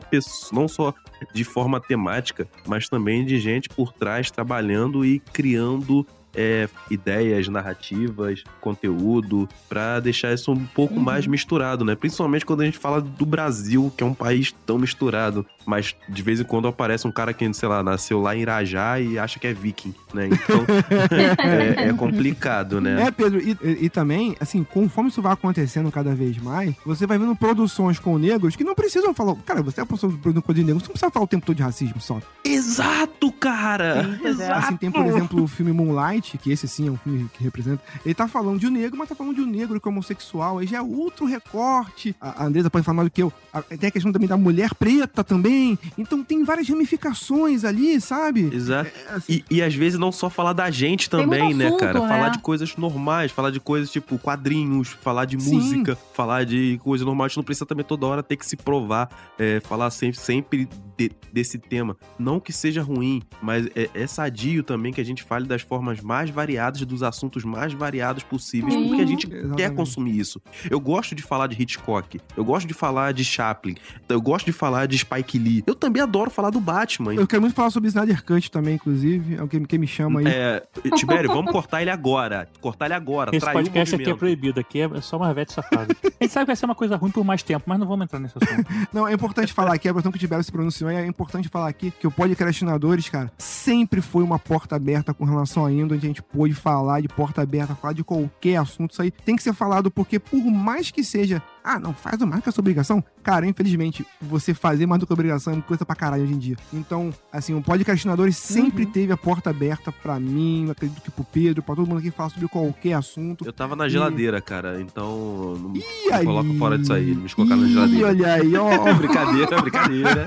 não só de forma temática, mas também de gente por trás trabalhando e criando é, ideias, narrativas, conteúdo, pra deixar isso um pouco Uhum. mais misturado, né? Principalmente quando a gente fala do Brasil, que é um país tão misturado, mas de vez em quando aparece um cara que, sei lá, nasceu lá em Irajá e acha que é viking, né? Então é, é complicado, né? É, Pedro, e, e- e também, assim, conforme isso vai acontecendo cada vez mais, você vai vendo produções com negros que não precisam falar. Cara, você é produção com negros, você não precisa falar o tempo todo de racismo só. Exato, cara! Sim, pois é. Exato! Assim, tem, por exemplo, o filme Moonlight, que esse sim é um filme que representa. Ele tá falando de um negro, mas tá falando de um negro que é homossexual. Aí já é outro recorte. A Andresa pode falar mais do que eu. Tem a questão também da mulher preta também. Então tem várias ramificações ali, sabe? Exato. É, assim, E, e às vezes não só falar da gente também, muito né, assunto, cara? né? Falar de coisas normais, falar de coisas tipo quadrinhos, falar de Sim. música, falar de coisa normal. A gente não precisa também toda hora ter que se provar, é, falar sempre, sempre de- desse tema. Não que seja ruim, mas é, é sadio também que a gente fale das formas mais variadas dos assuntos mais variados possíveis, Sim. porque a gente quer Exatamente. consumir isso. Eu gosto de falar de Hitchcock, eu gosto de falar de Chaplin, eu gosto de falar de Spike Lee. Eu também adoro falar do Batman. Eu quero muito falar sobre Snyder Cut também, inclusive. É o que, que me chama aí. É, Tibério, vamos cortar ele agora. Cortar ele agora. Esse podcast aqui é proibido, aqui é só uma vete safada. A gente sabe que vai ser uma coisa ruim por mais tempo, mas não vamos entrar nesse assunto. Não, é importante falar aqui, a versão que o Tibério se pronunciou, é importante falar aqui que o Podcastinadores, cara, sempre foi uma porta aberta com relação a ainda, onde a gente pôde falar de porta aberta, falar de qualquer assunto. Isso aí tem que ser falado, porque por mais que seja, ah, não, faz mais que a sua obrigação, cara, infelizmente, você fazer mais do que obrigação é coisa pra caralho hoje em dia. Então, assim, o Podcastinadores sempre teve a porta aberta pra mim, eu acredito que pro Pedro, pra todo mundo aqui falar sobre qualquer assunto. Eu tava na geladeira, cara, então. Não E me aí? coloca fora disso aí, me colocar na Ih, geladeira. olha aí, ó, ó. brincadeira, brincadeira.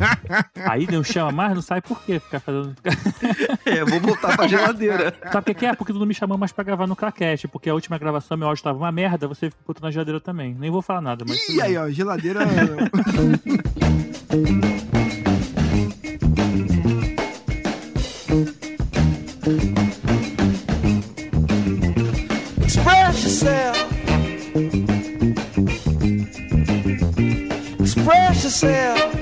Aí não chama mais, não sabe por quê. Ficar fazendo. É, vou voltar pra geladeira. Sabe por que é? Porque tu não me chamou mais pra gravar no Craquete, porque a última gravação meu áudio tava uma merda, você botou na geladeira também. Nem vou falar nada, mas. E aí, ó, geladeira. Express yourself. Express yourself.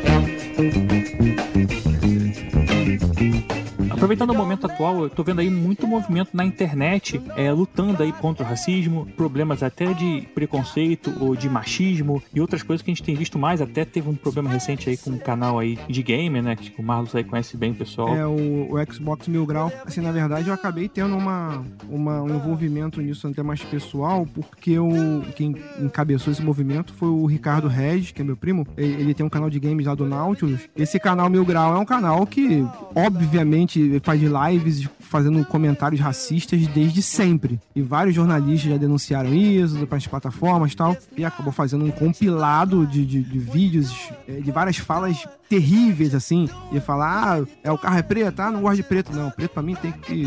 Aproveitando o momento atual, eu tô vendo aí muito movimento na internet, é, lutando aí contra o racismo, problemas até de preconceito ou de machismo e outras coisas que a gente tem visto mais. Até teve um problema recente aí com um canal aí de gamer, né? Que o Marlos aí conhece bem pessoal. É o, o Xbox Mil Grau. Assim, na verdade, eu acabei tendo uma, uma- um envolvimento nisso até mais pessoal, porque o, quem encabeçou esse movimento foi o Ricardo Regis, que é meu primo. Ele, ele tem um canal de games lá do Nautilus. Esse canal Mil Grau é um canal que, obviamente, faz lives fazendo comentários racistas desde sempre. E vários jornalistas já denunciaram isso para as plataformas e tal. E acabou fazendo um compilado de, de, de vídeos, eh, de várias falas terríveis, assim. E falar, ah, é o carro é preto, ah, não gosto de preto. Não, preto pra mim tem que.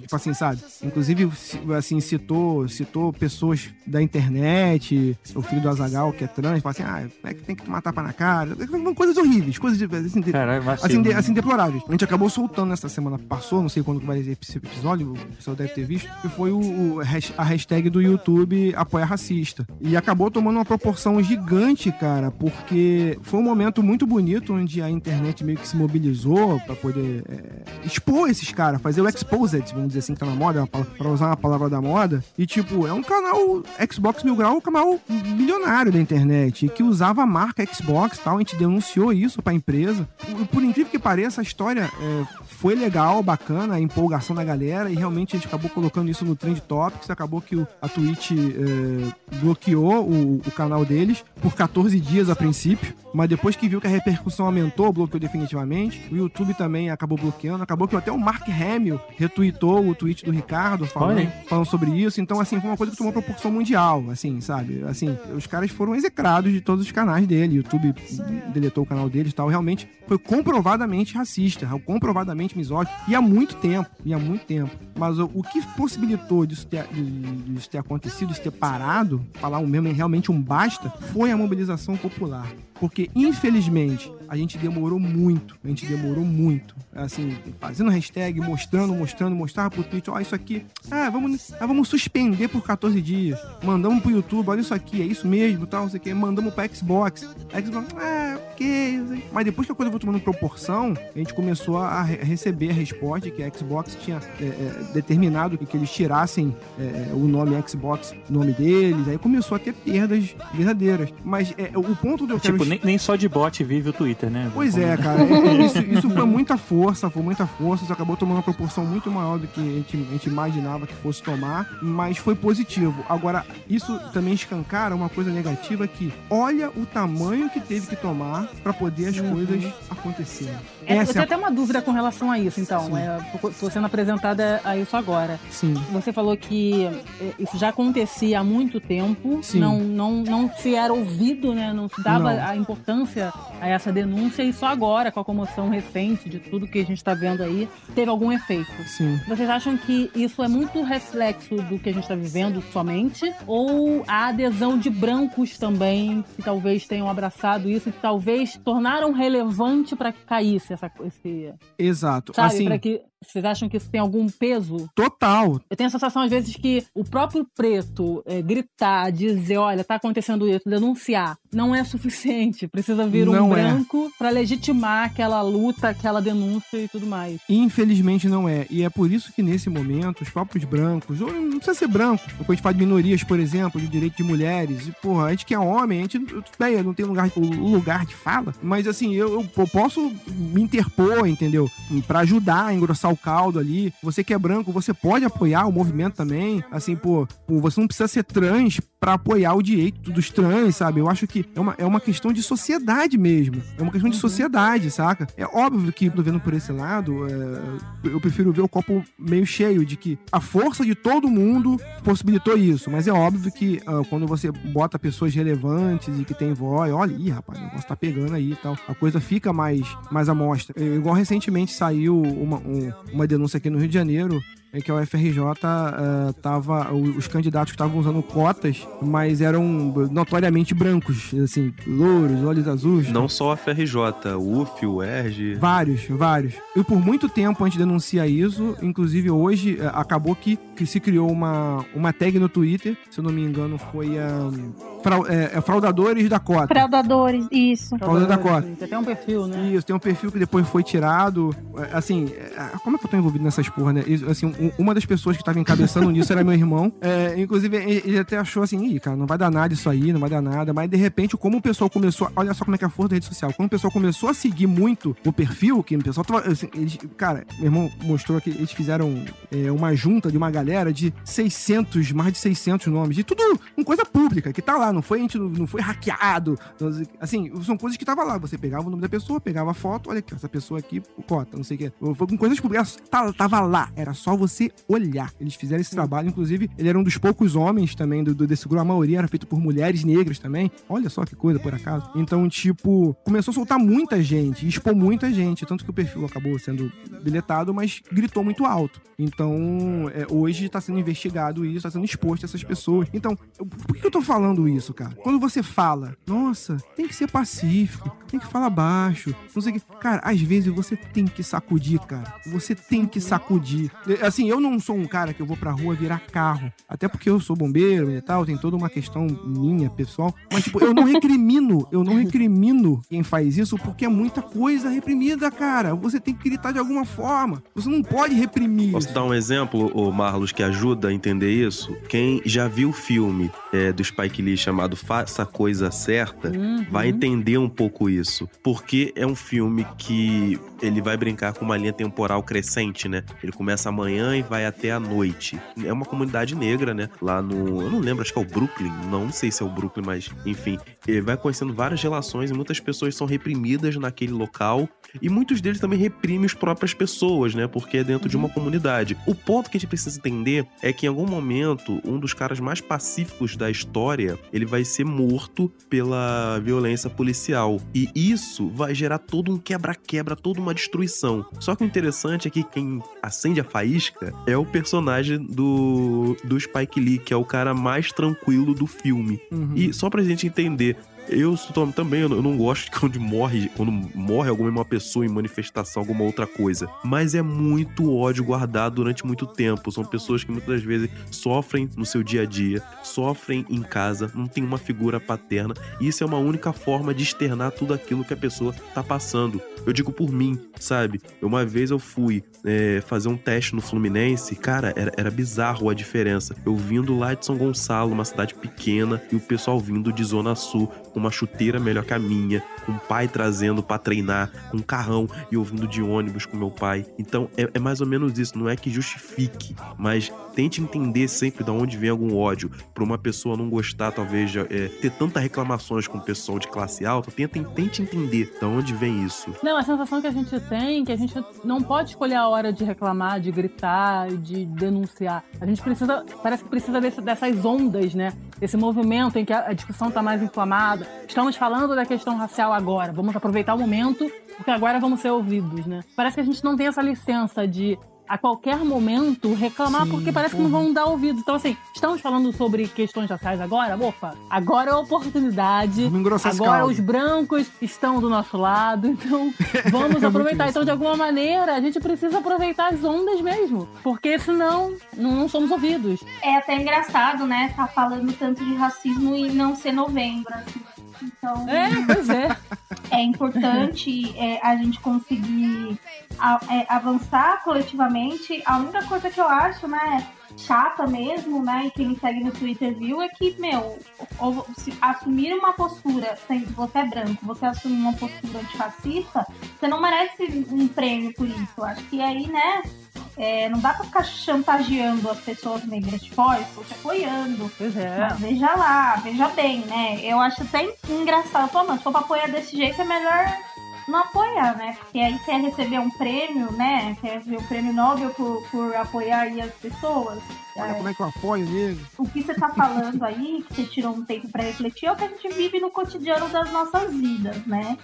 Tipo assim, sabe? Inclusive, assim, citou, citou pessoas da internet, o filho do Azagal, que é trans, fala assim, ah, é que tem que tomar tapa na cara. Coisas horríveis, coisas de- assim, de- Caralho, assim, de- assim, deploráveis. A gente acabou soltando nessa semana passou, não sei quando vai ser esse episódio, o pessoal deve ter visto, que foi o, o a hashtag do YouTube Apoia Racista. E acabou tomando uma proporção gigante, cara, porque foi um momento muito bonito onde a internet meio que se mobilizou pra poder é, expor esses caras, fazer o exposed, vamos dizer assim, que tá na moda, pra pra usar uma palavra da moda. E, tipo, é um canal Xbox Mil Grau, um canal milionário da internet, que usava a marca Xbox e tal. A gente denunciou isso pra empresa. Por, por incrível que pareça, a história é, foi legal, bacana, a empolgação da galera, e realmente a gente acabou colocando isso no Trend Topics. Acabou que o- a Twitch é, bloqueou o, o canal deles por 14 dias a princípio, mas depois que viu que a repercussão aumentou, bloqueou definitivamente. O YouTube também acabou bloqueando. Acabou que até o Mark Hamill retweetou o tweet do Ricardo falando, falando sobre isso. Então, assim, foi uma coisa que tomou proporção mundial, assim, sabe? Assim, os caras foram execrados de todos os canais dele. O YouTube deletou o canal deles e tal. Realmente foi comprovadamente racista, comprovadamente misógino. E há muito tempo, e há muito tempo. Mas o, o que possibilitou disso ter, disso ter acontecido, disso ter parado, falar um mesmo realmente um basta, foi a mobilização popular. Porque, infelizmente, a gente demorou muito. A gente demorou muito. Assim, fazendo hashtag, mostrando, mostrando, mostrava pro Twitter, ó, isso aqui. Ah, vamos, ah, vamos suspender por 14 dias. Mandamos pro YouTube, olha isso aqui, é isso mesmo, tal, não sei o quê. Mandamos pra Xbox. A Xbox, ah, ok. Mas depois que a coisa foi tomando proporção, a gente começou a re- receber a resposta que a Xbox tinha é, é, determinado que, que eles tirassem é, o nome Xbox, o nome deles. Aí começou a ter perdas verdadeiras. Mas é, o ponto do eu quero Tipo, nem, nem só de bot vive o Twitter, né? Pois é, cara. é- Isso, isso foi muita força, foi muita força. Isso acabou tomando uma proporção muito maior do que a gente, a gente imaginava que fosse tomar, mas foi positivo. Agora, isso também escancara uma coisa negativa que olha o tamanho que teve que tomar pra poder as coisas acontecerem. É, eu Essa tenho é até uma dúvida com relação a isso, então. Sim. É, sendo apresentada a isso agora. Sim. Você falou que é, isso já acontecia há muito tempo, Sim. não, não, não se era ouvido, né? Não se dava Não. A importância a essa denúncia e só agora, com a comoção recente de tudo que a gente está vendo aí, teve algum efeito. Sim. Vocês acham que isso é muito reflexo do que a gente está vivendo somente? Ou a adesão de brancos também, que talvez tenham abraçado isso, que talvez tornaram relevante para que caísse essa, esse. Exato. Sabe? assim, Para que. Vocês acham que isso tem algum peso? total. Eu tenho a sensação, às vezes, que o próprio preto é, gritar, dizer, olha, tá acontecendo isso, denunciar, não é suficiente. Precisa vir um Não é. branco pra legitimar aquela luta, aquela denúncia e tudo mais. Infelizmente não é. E é por isso que nesse momento os próprios brancos, ou não precisa ser branco, quando a gente fala de minorias, por exemplo, de direito de mulheres, e porra, a gente que é homem, a gente bem, não tem lugar, lugar de fala, mas assim, eu, eu- eu posso me interpor, entendeu? Pra ajudar a engrossar o caldo ali. Você que é branco, você pode apoiar o movimento também. Assim, pô, pô, você não precisa ser trans pra apoiar o direito dos trans, sabe? Eu acho que é uma, é uma questão de sociedade mesmo. É uma questão de sociedade, saca? É óbvio que, tô vendo por esse lado, é, eu prefiro ver o copo meio cheio, de que a força de todo mundo possibilitou isso. Mas é óbvio que ah, quando você bota pessoas relevantes e que tem voz, olha, ih, rapaz, o negócio tá pegando aí e tal. A coisa fica mais, mais à mostra. É, igual recentemente saiu uma, um- uma denúncia aqui no Rio de Janeiro é que a UFRJ ah, tava. o- Os candidatos que estavam usando cotas, mas eram notoriamente brancos, assim, louros, olhos azuis. Não só a FRJ, o UF, o ERG. Vários, vários. E por muito tempo a gente denuncia isso. Inclusive hoje eh, acabou que, que se criou uma, uma tag no Twitter, se eu não me engano, foi a. é, é fraudadores da cota. Fraudadores, isso. Fraudadores da cota. Tem até um perfil, né? Isso, tem um perfil que depois foi tirado. É, Assim, é, como é que eu tô envolvido nessas porra, né? Assim, um- uma das pessoas que tava encabeçando nisso era meu irmão. É, inclusive, ele até achou assim, ih, cara, não vai dar nada isso aí, não vai dar nada. Mas de repente, como o pessoal começou. a- Olha só como é que é a força da rede social. Quando o pessoal começou a seguir muito o perfil, que o pessoal tava. assim, eles- cara, meu irmão mostrou que eles fizeram é, uma junta de uma galera de 600, mais de 600 nomes, de tudo com coisa pública, que tá lá, não foi, a gente não, não foi hackeado. Assim, são coisas que tava lá. Você pegava o nome da pessoa, pegava a foto, olha aqui, essa pessoa aqui, cota, não sei o quê. Foi com coisas públicas. Tá- Tava lá, era só você olhar. Eles fizeram esse trabalho, inclusive, ele era um dos poucos homens também do, do desse grupo. A maioria era feito por mulheres negras também. Olha só que coisa, por acaso. Então, tipo, começou a soltar muita gente, expor muita gente. Tanto que o perfil acabou sendo deletado, mas gritou muito alto. Então, é, hoje tá sendo investigado isso, tá sendo exposto a essas pessoas. Então, por que eu tô falando isso, cara? Quando você fala, nossa, tem que ser pacífico, tem que falar baixo, não sei o que. Cara, às vezes você tem que sacudir, cara. Você tem que sacudir. Assim, eu não sou um cara que eu vou pra rua virar carro. Até porque eu sou bombeiro e tal, tem toda uma questão minha, pessoal. Mas, tipo, eu não recrimino, eu não recrimino quem faz isso porque é muita coisa reprimida, cara. Você tem que gritar de alguma forma. Você não pode reprimir Posso isso. dar um exemplo, ô Marlos, que ajuda a entender isso? Quem já viu o filme é, do Spike Lee chamado Faça a Coisa Certa, Uhum. vai entender um pouco isso. Porque é um filme que ele vai brincar com uma linha temporal crescente, né? Ele começa amanhã e vai até a noite. É uma comunidade negra, né? Lá no. Eu não lembro, acho que é o Brooklyn. Não, não sei se é o Brooklyn, mas enfim. Ele vai conhecendo várias relações e muitas pessoas são reprimidas naquele local. E muitos deles também reprimem as próprias pessoas, né? Porque é dentro de uma comunidade. O ponto que a gente precisa entender é que em algum momento, um dos caras mais pacíficos da história, ele vai ser morto pela violência policial. E isso vai gerar todo um quebra-quebra, toda uma destruição. Só que o interessante é que quem acende a faísca é o personagem do, do Spike Lee, que é o cara mais tranquilo do filme. Uhum. E só pra gente entender, eu também eu não- gosto de quando morre, quando morre alguma uma pessoa em manifestação, alguma outra coisa. Mas é muito ódio guardado durante muito tempo. São pessoas que muitas vezes sofrem no seu dia a dia, sofrem em casa, não tem uma figura paterna. E isso é uma única forma de externar tudo aquilo que a pessoa tá passando. Eu digo por mim, sabe? Uma vez eu fui é, fazer um teste no Fluminense, cara, era, era bizarro a diferença. Eu vindo lá de São Gonçalo, uma cidade pequena, e o pessoal vindo de Zona Sul, com uma chuteira melhor que a minha, com o pai trazendo pra treinar, com um carrão, e eu vindo de ônibus com meu pai. Então é, é mais ou menos isso, não é que justifique, mas tente entender sempre de onde vem algum ódio. Pra uma pessoa não gostar, talvez, é, ter tantas reclamações com o pessoal de classe alta, tente, tente entender de onde vem isso. Não, a sensação que a gente tem é que a gente não pode escolher a hora de reclamar, de gritar, de denunciar. A gente precisa, parece que precisa desse- dessas ondas, né? esse movimento em que a a discussão está mais inflamada. Estamos falando da questão racial agora. Vamos aproveitar o momento, porque agora vamos ser ouvidos, né? Parece que a gente não tem essa licença de a qualquer momento reclamar, Sim, porque parece que não vão dar ouvido. Então, assim, estamos falando sobre questões raciais agora? Opa, agora é a oportunidade. Agora os brancos estão do nosso lado, então vamos É aproveitar. Então, de alguma maneira, a gente precisa aproveitar as ondas mesmo, porque senão não, não somos ouvidos. É até engraçado, né? Tá falando tanto de racismo e não ser novembro. assim. Então, É, pois é. é importante é, a gente conseguir a- é, avançar coletivamente. A única coisa que eu acho, né, chata mesmo, né, e quem me segue no Twitter viu, é que, meu, ou- assumir uma postura, você é branco, você assumir uma postura antifascista, você não merece um prêmio por isso. Acho que aí, né, é, não dá pra ficar chantageando as pessoas negras, tipo, ó, estou te apoiando. Pois é. Mas veja lá, veja bem, né? Eu acho até engraçado. Pô, mas se for pra apoiar desse jeito, é melhor não apoiar, né? Porque aí quer receber um prêmio, né? Quer receber um prêmio Nobel por, por apoiar aí as pessoas. Olha É, como é que eu apoio nele. o que você tá falando aí, que você tirou um tempo pra refletir, é o que a gente vive no cotidiano das nossas vidas, né?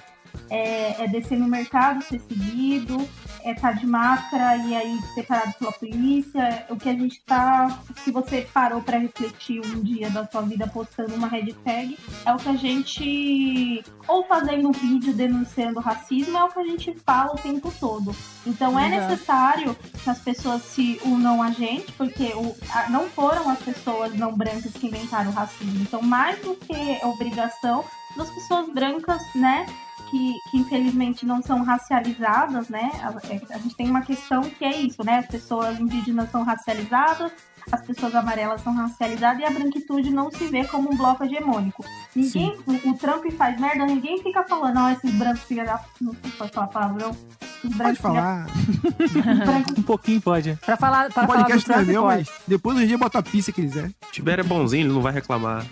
É, é descer no mercado, ser seguido, é estar de máscara e aí ser parado pela polícia. O que a gente tá. Se você parou pra refletir um dia da sua vida postando uma hashtag, é o que a gente. Ou fazendo um vídeo denunciando racismo, é o que a gente fala o tempo todo. Então é necessário que as pessoas se unam a gente, porque o- a- não foram as pessoas não brancas que inventaram o racismo. Então, mais do que obrigação das pessoas brancas, né? Que, que infelizmente não são racializadas, né? A, é- a gente tem uma questão que é isso, né? As pessoas indígenas são racializadas, as pessoas amarelas são racializadas e a branquitude não se vê como um bloco hegemônico. Ninguém, o, o Trump faz merda, ninguém fica falando, ó, esses brancos filha da. Não sei se pode falar palavrão. Os Pode falar. Um pouquinho pode. Pra falar, pra O falar do podcast não é meu, pode. mas depois um dia bota a pista que quiser. Tiver é bonzinho, ele não vai reclamar.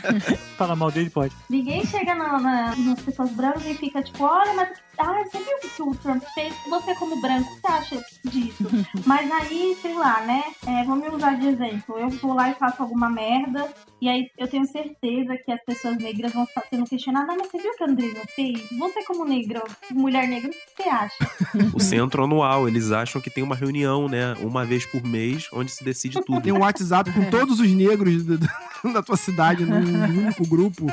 Fala mal dele, pode. Ninguém chega na, na- nas pessoas brancas e fica tipo, olha, mas ah, você viu o que o Trump fez? Você como branco, o que você acha disso? mas aí, sei lá, né? É, vamos me usar de exemplo. Eu vou lá e faço alguma merda, e aí eu tenho certeza que as pessoas negras vão estar sendo questionadas, ah, mas você viu o que a Andresa fez? Você como negra, mulher negra, o que você acha? O centro anual, eles acham que tem uma reunião, né? Uma vez por mês, onde se decide tudo. Tem um WhatsApp com todos os negros da tua cidade num único grupo.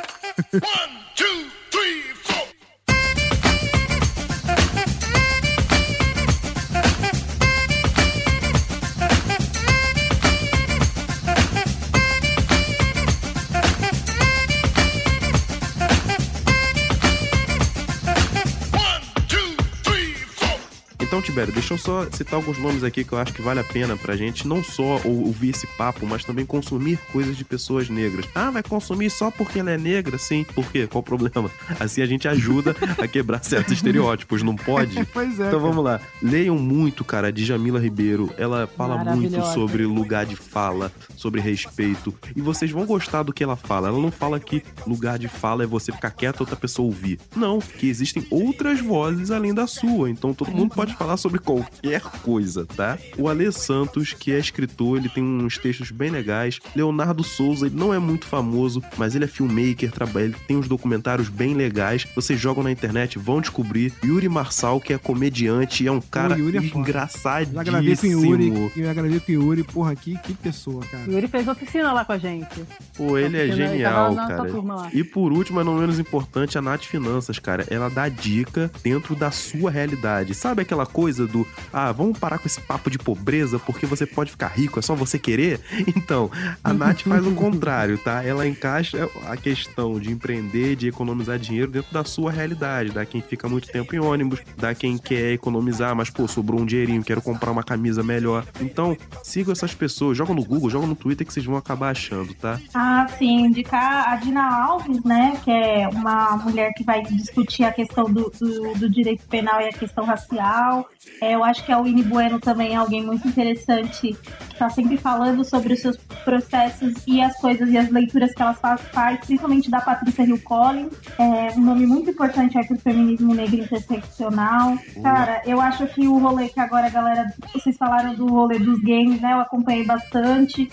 Então, Tibério, deixa eu só citar alguns nomes aqui que eu acho que vale a pena pra gente não só ou- ouvir esse papo, mas também consumir coisas de pessoas negras. Ah, vai consumir só porque ela é negra? Sim. Por quê? Qual o problema? Assim a gente ajuda a quebrar certos estereótipos, não pode? Pois é. Então vamos lá. Leiam muito, cara, de Jamila Ribeiro. Ela fala muito sobre lugar de fala, sobre respeito. E vocês vão gostar do que ela fala. Ela não fala que lugar de fala é você ficar quieto e outra pessoa ouvir. Não, que existem outras vozes além da sua. Então todo mundo pode falar sobre qualquer coisa, tá? O Ale Santos, que é escritor, ele tem uns textos bem legais. Leonardo Souza, ele não é muito famoso, mas ele é filmmaker, trabalha, ele tem uns documentários bem legais. Vocês jogam na internet, vão descobrir. Yuri Marçal, que é comediante, é um cara Yuri é engraçadíssimo. Gravei com o Yuri. Eu com o Yuri, porra, que, que pessoa, cara. Yuri fez oficina lá com a gente. Pô, ele é genial, cara. E por último, mas não menos importante, a Nath Finanças, cara. Ela dá dica dentro da sua realidade. Sabe aquela coisa do, ah, vamos parar com esse papo de pobreza porque você pode ficar rico, é só você querer? Então, a Nath faz o contrário, tá? Ela encaixa a questão de empreender, de economizar dinheiro dentro da sua realidade. Da quem fica muito tempo em ônibus, da quem quer economizar, mas pô, sobrou um dinheirinho, quero comprar uma camisa melhor. Então, sigam essas pessoas, joga no Google, joga no Twitter que vocês vão acabar achando, tá? Ah, sim, indicar a Dina Alves, né? Que é uma mulher que vai discutir a questão do, do, do direito penal e a questão racial. É, eu acho que a Winnie Bueno também é alguém muito interessante, que está sempre falando sobre os seus processos e as coisas e as leituras que ela faz, faz principalmente da Patrícia Hill Collins. É um nome muito importante aí para o feminismo negro interseccional. Cara, eu acho que o rolê que agora a galera. Vocês falaram do rolê dos games, né? Eu acompanhei bastante.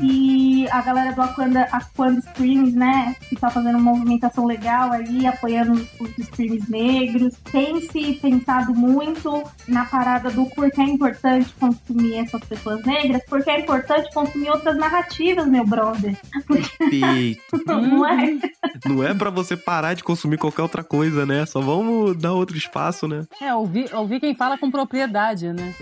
E a galera do Aquanda, Aquanda Streams, né, que tá fazendo uma movimentação legal aí, apoiando os, streams negros. Tem se pensado muito na parada do porque é importante consumir essas pessoas negras, porque é importante consumir outras narrativas, meu brother. Perfeito. Não é? Não é pra você parar de consumir qualquer outra coisa, né? Só vamos dar outro espaço, né? É, ouvir, ouvir quem fala com propriedade, né?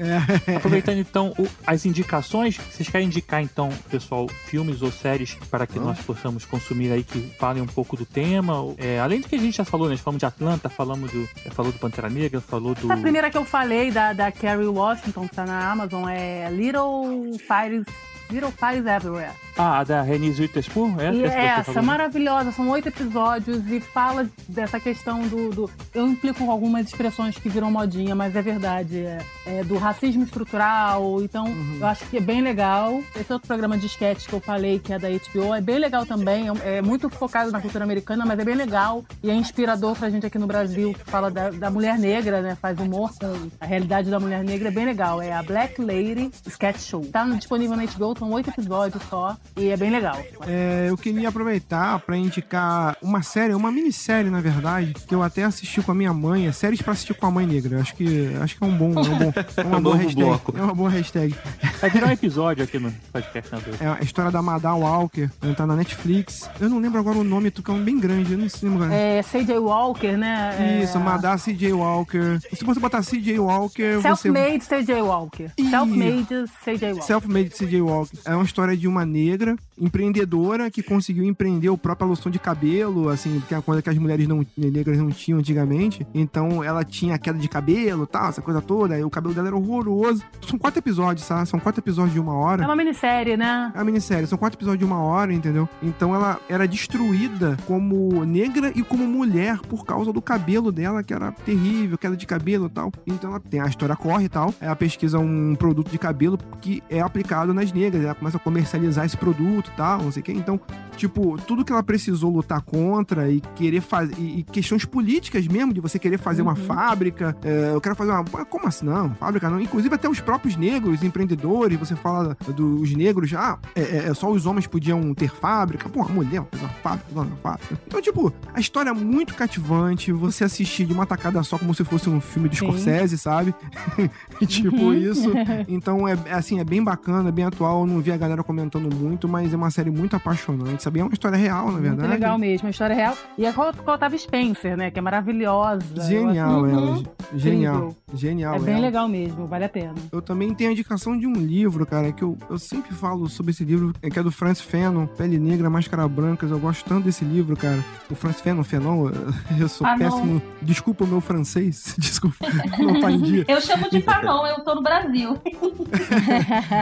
Aproveitando então o- as indicações, vocês querem indicar então, pessoal, filmes ou séries para que nós possamos consumir aí que falem um pouco do tema? É, além do que a gente já falou, né? Falamos de Atlanta, falamos do, falou do Pantera Negra, falou do. A primeira que eu falei, da, da Carrie Washington, que tá na Amazon, é Little Fires, Little Fires Everywhere. Ah, da Renise Witherspoon? É, E essa que você essa, falou? maravilhosa, são oito episódios e fala dessa questão do, do- Eu implico algumas expressões que viram modinha, mas é verdade. É, é do racismo estrutural, então Uhum. eu acho que é bem legal. Esse outro programa de sketch que eu falei, que é da HBO, é bem legal também. É, é muito focado na cultura americana, mas é bem legal e é inspirador pra gente aqui no Brasil, que fala da, da mulher negra, né? Faz humor com a realidade da mulher negra, é bem legal. É a Black Lady Sketch Show. Tá disponível na HBO, são oito episódios só e é bem legal. É, eu queria aproveitar pra indicar uma série, uma minissérie, na verdade, que eu até assisti com a minha mãe. É séries pra assistir com a mãe negra. Acho que, acho que é um bom, é um bom, é uma Um boa hashtag. bloco. É uma boa hashtag. Vai virar um episódio aqui no podcast, né? É a história da Madame Walker, ela tá na Netflix. Eu não lembro agora o nome, tu que é um bem grande, eu não sei agora. É, C.J. Walker, né? É, Isso, Madame C.J. Walker. Se você botar C.J. Walker, você... Self-made C.J. Walker. Self-made C.J. Walker. Self-made C.J. Walker. É uma história de uma negra empreendedora que conseguiu empreender o próprio loção de cabelo, assim, que é uma coisa que as mulheres não, negras não tinham antigamente. Então ela tinha queda de cabelo tal, essa coisa toda. E o cabelo dela era horroroso. São quatro episódios, tá? São quatro episódios de uma hora. É uma minissérie, né? É uma minissérie, são quatro episódios de uma hora, entendeu? Então ela era destruída como negra e como mulher por causa do cabelo dela, que era terrível, queda de cabelo e tal. Então ela tem a história corre e tal. Ela pesquisa um produto de cabelo que é aplicado nas negras. Ela começa a comercializar esse produto e tal, não sei o quê. Então, tipo, tudo que ela precisou lutar contra e querer fazer. E, e questões políticas mesmo, de você querer fazer uma fábrica. é, eu quero fazer uma. Como assim? Não, fábrica não. Inclusive até os próprios negros, empreendedores, você fala dos negros, ah, é, é- é só os homens podiam ter fábrica. Pô, a mulher fez uma fábrica, dona uma fábrica. Então, tipo, a história é muito cativante. Você assistir de uma tacada só como se fosse um filme de Sim. Scorsese, sabe? Tipo, isso. Então, é é, assim, é bem bacana, é bem atual. Eu não vi a galera comentando muito, mas é uma série muito apaixonante, sabe? É uma história real, na verdade. Muito legal mesmo, a história real. E é com a com a Otávia Spencer, né? Que é maravilhosa. Genial acho- ela. Uhum. Genial. Incrível. Genial É bem ela. legal mesmo, vale a pena. Eu também tenho a indicação de um livro, cara, que eu, eu sempre falo sobre esse livro, é que é do Francis Fanon, Pele Negra, Máscara Branca. Eu gosto tanto desse livro, cara. O Francis Fanon, Fanon, eu sou Fanon. péssimo. Desculpa o meu francês. Desculpa, não tá em dia. Eu chamo de Fanon, eu tô no Brasil.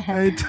É, então,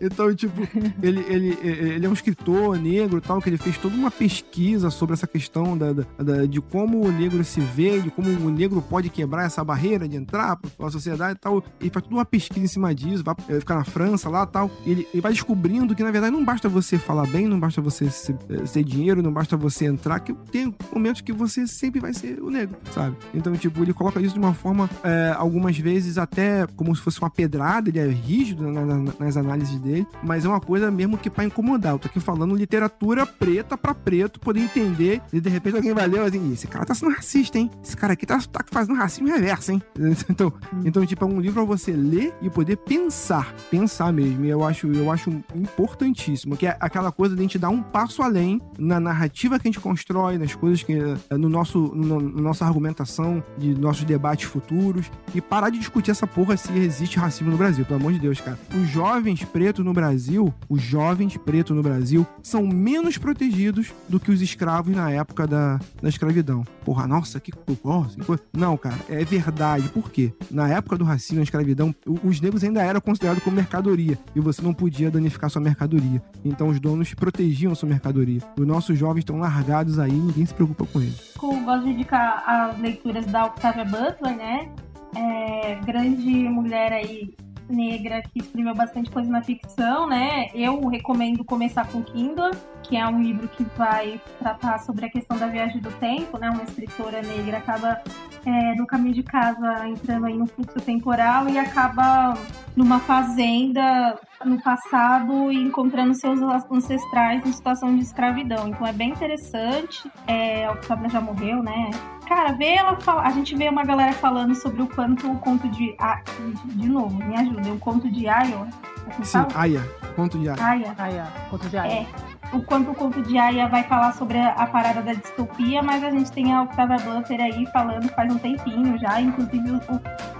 então, tipo, ele, ele, ele é um escritor negro e tal, que ele fez toda uma pesquisa sobre essa questão da, da- da- de como o negro se vê, de como o negro pode quebrar essa barreira de entrar para a sociedade e tal. Ele faz toda uma pesquisa em cima disso, vai eh, ficar na França lá e tal. Ele, ele vai descobrindo que, na verdade, não basta você falar bem, não basta você ser, eh, ser dinheiro, não basta você entrar, que tem momentos que você sempre vai ser o negro, sabe? Então, tipo, ele coloca isso de uma forma, eh, algumas vezes até como se fosse uma pedrada, ele é rígido na- na- nas análises dele, mas é uma coisa mesmo que pra incomodar. Eu tô aqui falando literatura preta pra preto, poder entender, e de repente alguém vai ler assim, "Ih, esse cara tá sendo racista, hein? Esse cara aqui tá, tá fazendo racismo reverso, hein? Então, então, tipo, é um livro pra você ler e poder pensar, pensar mesmo. E eu acho, eu acho importantíssimo, que é aquela coisa de a gente dar um passo além na narrativa que a gente constrói, nas coisas que eh, no nosso, no, no nossa argumentação de nossos debates futuros e parar de discutir essa porra se existe racismo no Brasil, pelo amor de Deus, cara. Os jovens pretos no Brasil, os jovens pretos no Brasil são menos protegidos do que os escravos na época da, da escravidão. Porra, nossa, que assim, coisa. Não, cara, é verdade. Quê? Na época do racismo, da escravidão, os negros ainda eram considerados como mercadoria e você não podia danificar sua mercadoria. Então os donos protegiam sua mercadoria. Os nossos jovens estão largados aí, ninguém se preocupa com eles. Eu gosto de indicar as leituras da Octavia Butler, né? É, grande mulher aí negra que escreveu bastante coisa na ficção, né? Eu recomendo começar com Kindle, que é um livro que vai tratar sobre a questão da viagem do tempo, né? Uma escritora negra acaba é, no caminho de casa entrando aí no fluxo temporal e acaba numa fazenda no passado e encontrando seus ancestrais em situação de escravidão. Então é bem interessante. É, a Octavia já morreu, né? Cara, vê ela fala, a gente vê uma galera falando sobre o quanto o conto de. Ah, de novo, me ajuda. O conto de Ayo. Assim Sim? Aya. Conto de Aya. Aya. Aya, conto de Aya. É. O quanto o conto de Aya vai falar sobre a, a parada da distopia, mas a gente tem a Octavia Butler aí falando faz um tempinho já, inclusive o-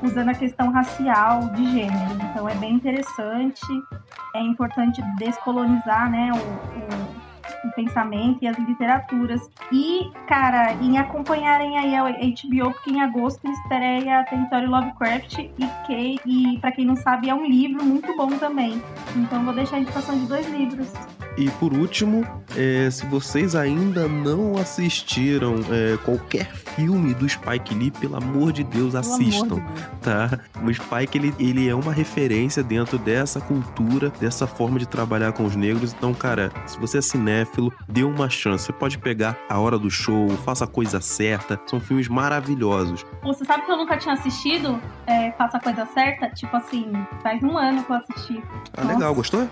usando a questão racial de gênero. Então é bem interessante. É importante descolonizar, né, o, o- o pensamento e as literaturas. E, cara, em acompanharem aí a HBO, porque em agosto estreia Território Lovecraft e que, e para quem não sabe, é um livro muito bom também. Então vou deixar a indicação de dois livros. E por último, é, se vocês ainda não assistiram é, qualquer filme do Spike Lee, pelo amor de Deus, assistam. amor de Deus. tá? O Spike, ele, ele é uma referência dentro dessa cultura, dessa forma de trabalhar com os negros. Então, cara, se você é cinéfilo, dê uma chance. Você pode pegar A Hora do Show, Faça a Coisa Certa. São filmes maravilhosos. Você sabe que eu nunca tinha assistido é, Faça a Coisa Certa? Tipo assim, faz um ano que eu assisti. Ah, legal, gostou?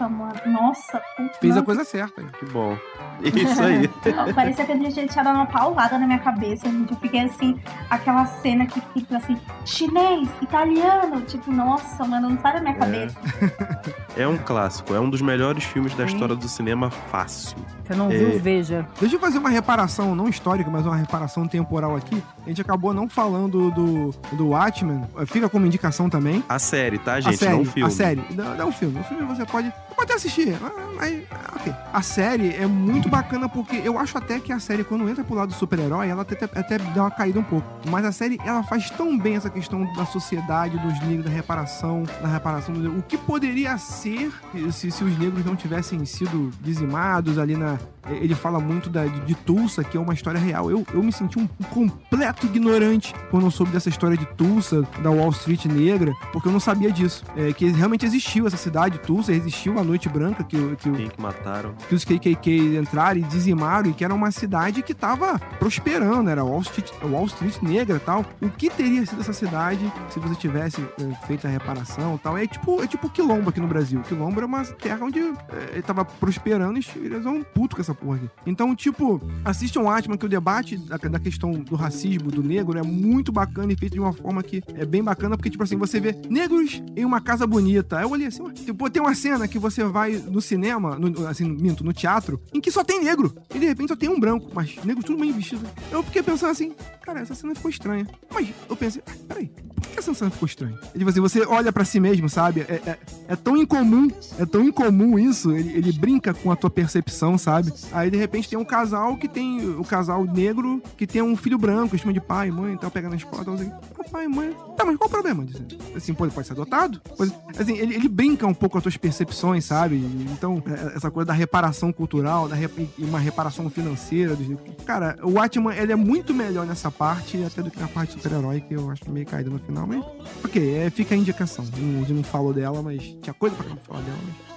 Nossa. Nossa, Fez a coisa certa. Que bom. Isso aí. Parecia que a gente tinha dado uma paulada na minha cabeça, gente. Eu fiquei assim, aquela cena que fica assim, chinês, italiano. Tipo, nossa, mano, não sai da minha cabeça. É um clássico. É um dos melhores filmes da Sim. história do cinema fácil. Você não É. viu, veja. Deixa eu fazer uma reparação, não histórica, mas uma reparação temporal aqui. A gente acabou não falando do, do Watchmen. Fica como indicação também. A série, tá, gente? a série, Não o filme. A série, não, não o filme. O filme você pode, pode até assistir. ah, Mas, ah, ok. A série é muito bacana porque eu acho até que a série, quando entra pro lado do super-herói, ela até, até dá uma caída um pouco. Mas a série, ela faz tão bem essa questão da sociedade, dos negros, da reparação, da reparação do O que poderia ser se, se os negros não tivessem sido dizimados ali na. Bye. Ele fala muito da, de, de Tulsa, que é uma história real. Eu, eu me senti um completo ignorante quando eu soube dessa história de Tulsa, da Wall Street negra, porque eu não sabia disso. É, que realmente existiu essa cidade, Tulsa, existiu a Noite Branca, que, que, Quem que mataram? que os KKK entraram e dizimaram, e que era uma cidade que tava prosperando, era Wall Street, Wall Street negra e tal. O que teria sido essa cidade se você tivesse é, feito a reparação e tal? É tipo, é tipo Quilombo aqui no Brasil. Quilombo era uma terra onde é, ele tava prosperando e eles vão puto com essa Então, tipo, assistam Atman, que o debate da, da questão do racismo, do negro, é muito bacana e feito de uma forma que é bem bacana, porque, tipo assim, você vê negros em uma casa bonita. Eu olhei assim, tipo, tem uma cena que você vai no cinema, no, assim, minto, no teatro, em que só tem negro. E de repente só tem um branco, mas negro tudo bem vestido. Eu fiquei pensando assim, cara, essa cena ficou estranha. Mas eu pensei, ah, peraí, que essa cena ficou estranha? E, tipo assim, você olha pra si mesmo, sabe? É, é, é tão incomum, é tão incomum isso, ele, ele brinca com a tua percepção, sabe? Aí de repente tem um casal que tem, o casal negro, que tem um filho branco, chama de pai, mãe, tal, pega na escola, tal, assim, ah, pai, mãe. Tá, mas qual o problema? Assim, pô, ele pode ser adotado? Pode- assim, ele, ele brinca um pouco com as tuas percepções, sabe? Então, é- essa coisa da reparação cultural, da rep- uma reparação financeira. dos- Cara, o Watchman, ele é muito melhor nessa parte, até do que na parte super-herói, que eu acho meio caída no final, mas... Ok, é, fica a indicação. Gente não falou dela, mas... Tinha coisa pra falar dela, mas...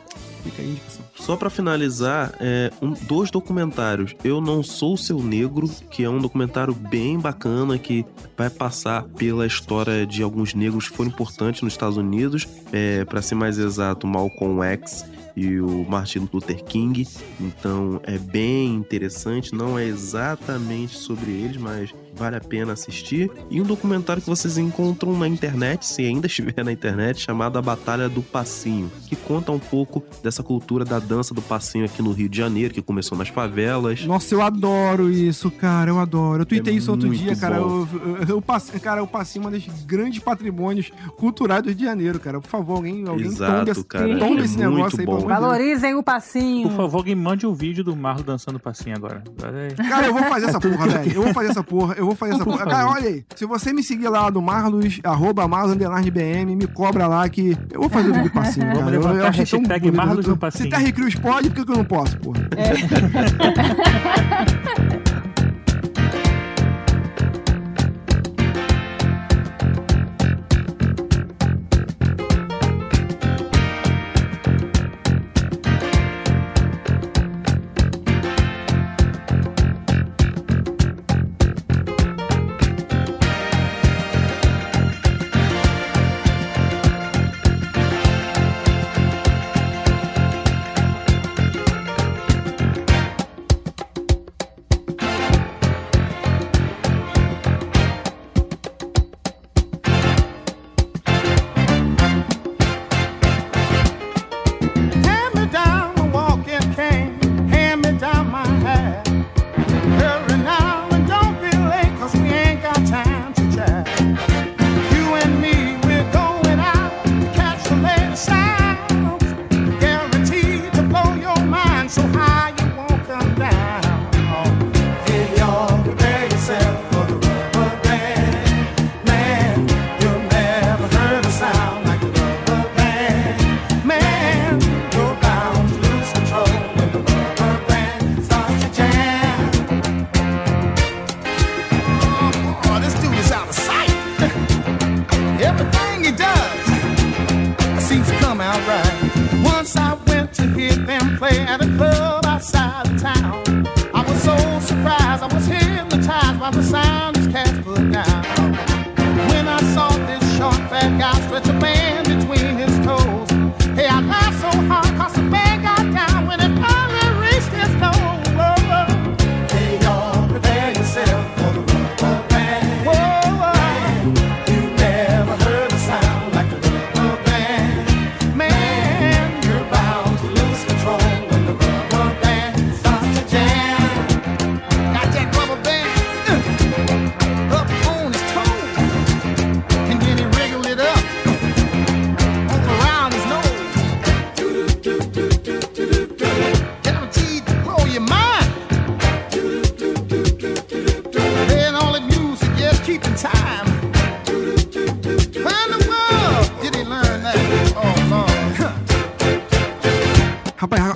Fica a indicação. Só pra finalizar, é, um, dois documentários. Eu Não Sou Seu Negro, que é um documentário bem bacana que vai passar pela história de alguns negros que foram importantes nos Estados Unidos. É, para ser mais exato, Malcolm X e o Martin Luther King. Então é bem interessante. Não é exatamente sobre eles, mas vale a pena assistir. E um documentário que vocês encontram na internet, se ainda estiver na internet, chamado A Batalha do Passinho, que conta um pouco dessa cultura da dança do passinho aqui no Rio de Janeiro, que começou nas favelas. Nossa, eu adoro isso, cara, eu adoro. Eu tuitei É isso outro dia, cara. Eu, eu, eu cara, eu passei um dos grandes patrimônios culturais do Rio de Janeiro, cara. Por favor, alguém, alguém Exato, esse- cara. tombe É esse muito negócio aí, bom. Deus. Valorizem o passinho. Por favor, alguém mande um vídeo do Marlon dançando passinho agora. Aí. Cara, eu vou fazer essa porra, velho. Eu vou fazer essa porra, eu vou fazer essa favor. Cara, olha aí. Se você me seguir lá do Marlos, arroba Marlos BM, me cobra lá que eu vou fazer o vídeo de passinho, cara. Eu, levantar eu achei tão hashtag bonito. Marlos no Se passinho. Terry Crews pode, por que eu não posso, porra? play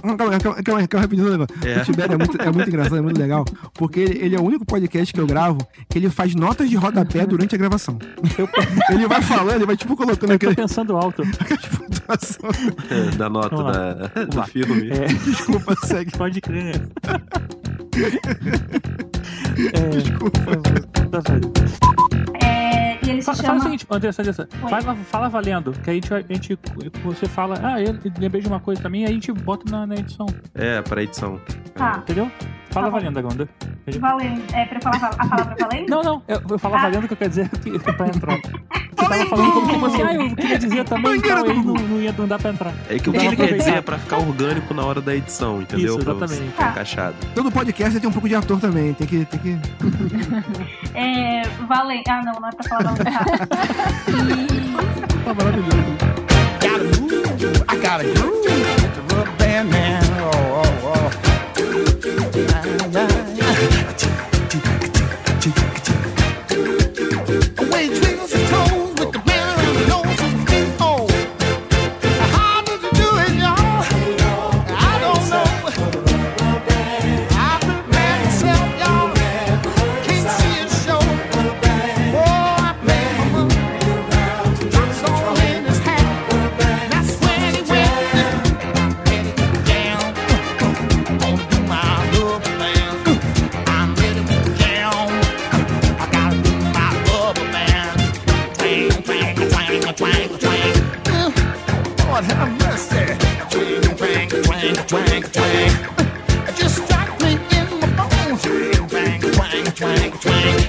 calma, calma, calma, calma, calma rapidinho. É. O Tibério é muito, é muito engraçado, é muito legal. Porque ele, ele é o único podcast que eu gravo que ele faz notas de rodapé durante a gravação. ele vai falando, ele vai tipo colocando Eu tô aquele. pensando alto. É, da nota da, do filme. É, Desculpa, segue. pode crer. É, Desculpa. Tá. É, ele se Fa- Fala chama. o seguinte, Andressa, Andressa, fala, fala valendo, que a gente, a gente, você fala, ah, eu lembrei de uma coisa também, aí a gente bota na, na edição, É, pra edição. Tá, entendeu? Fala Tá valendo agora. valendo. É pra eu falar a palavra valendo? Não, não, eu, eu falo Ah. valendo que eu quero dizer que, que pra entrar. Você tava falando como se fosse, ah, eu queria dizer também, então aí não, não ia não dá pra entrar. É que o que ele pra quer dizer é pra ficar orgânico na hora da edição, entendeu? Isso, Pra exatamente. ficar encaixado. Todo podcast tem um pouco de ator também. Tem que. Tem que... É, valendo. Ah, não, não é pra falar valendo. Tá maravilhoso. Gotta move, I gotta groove with the rubber band man. Oh, oh, oh. Away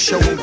Oh,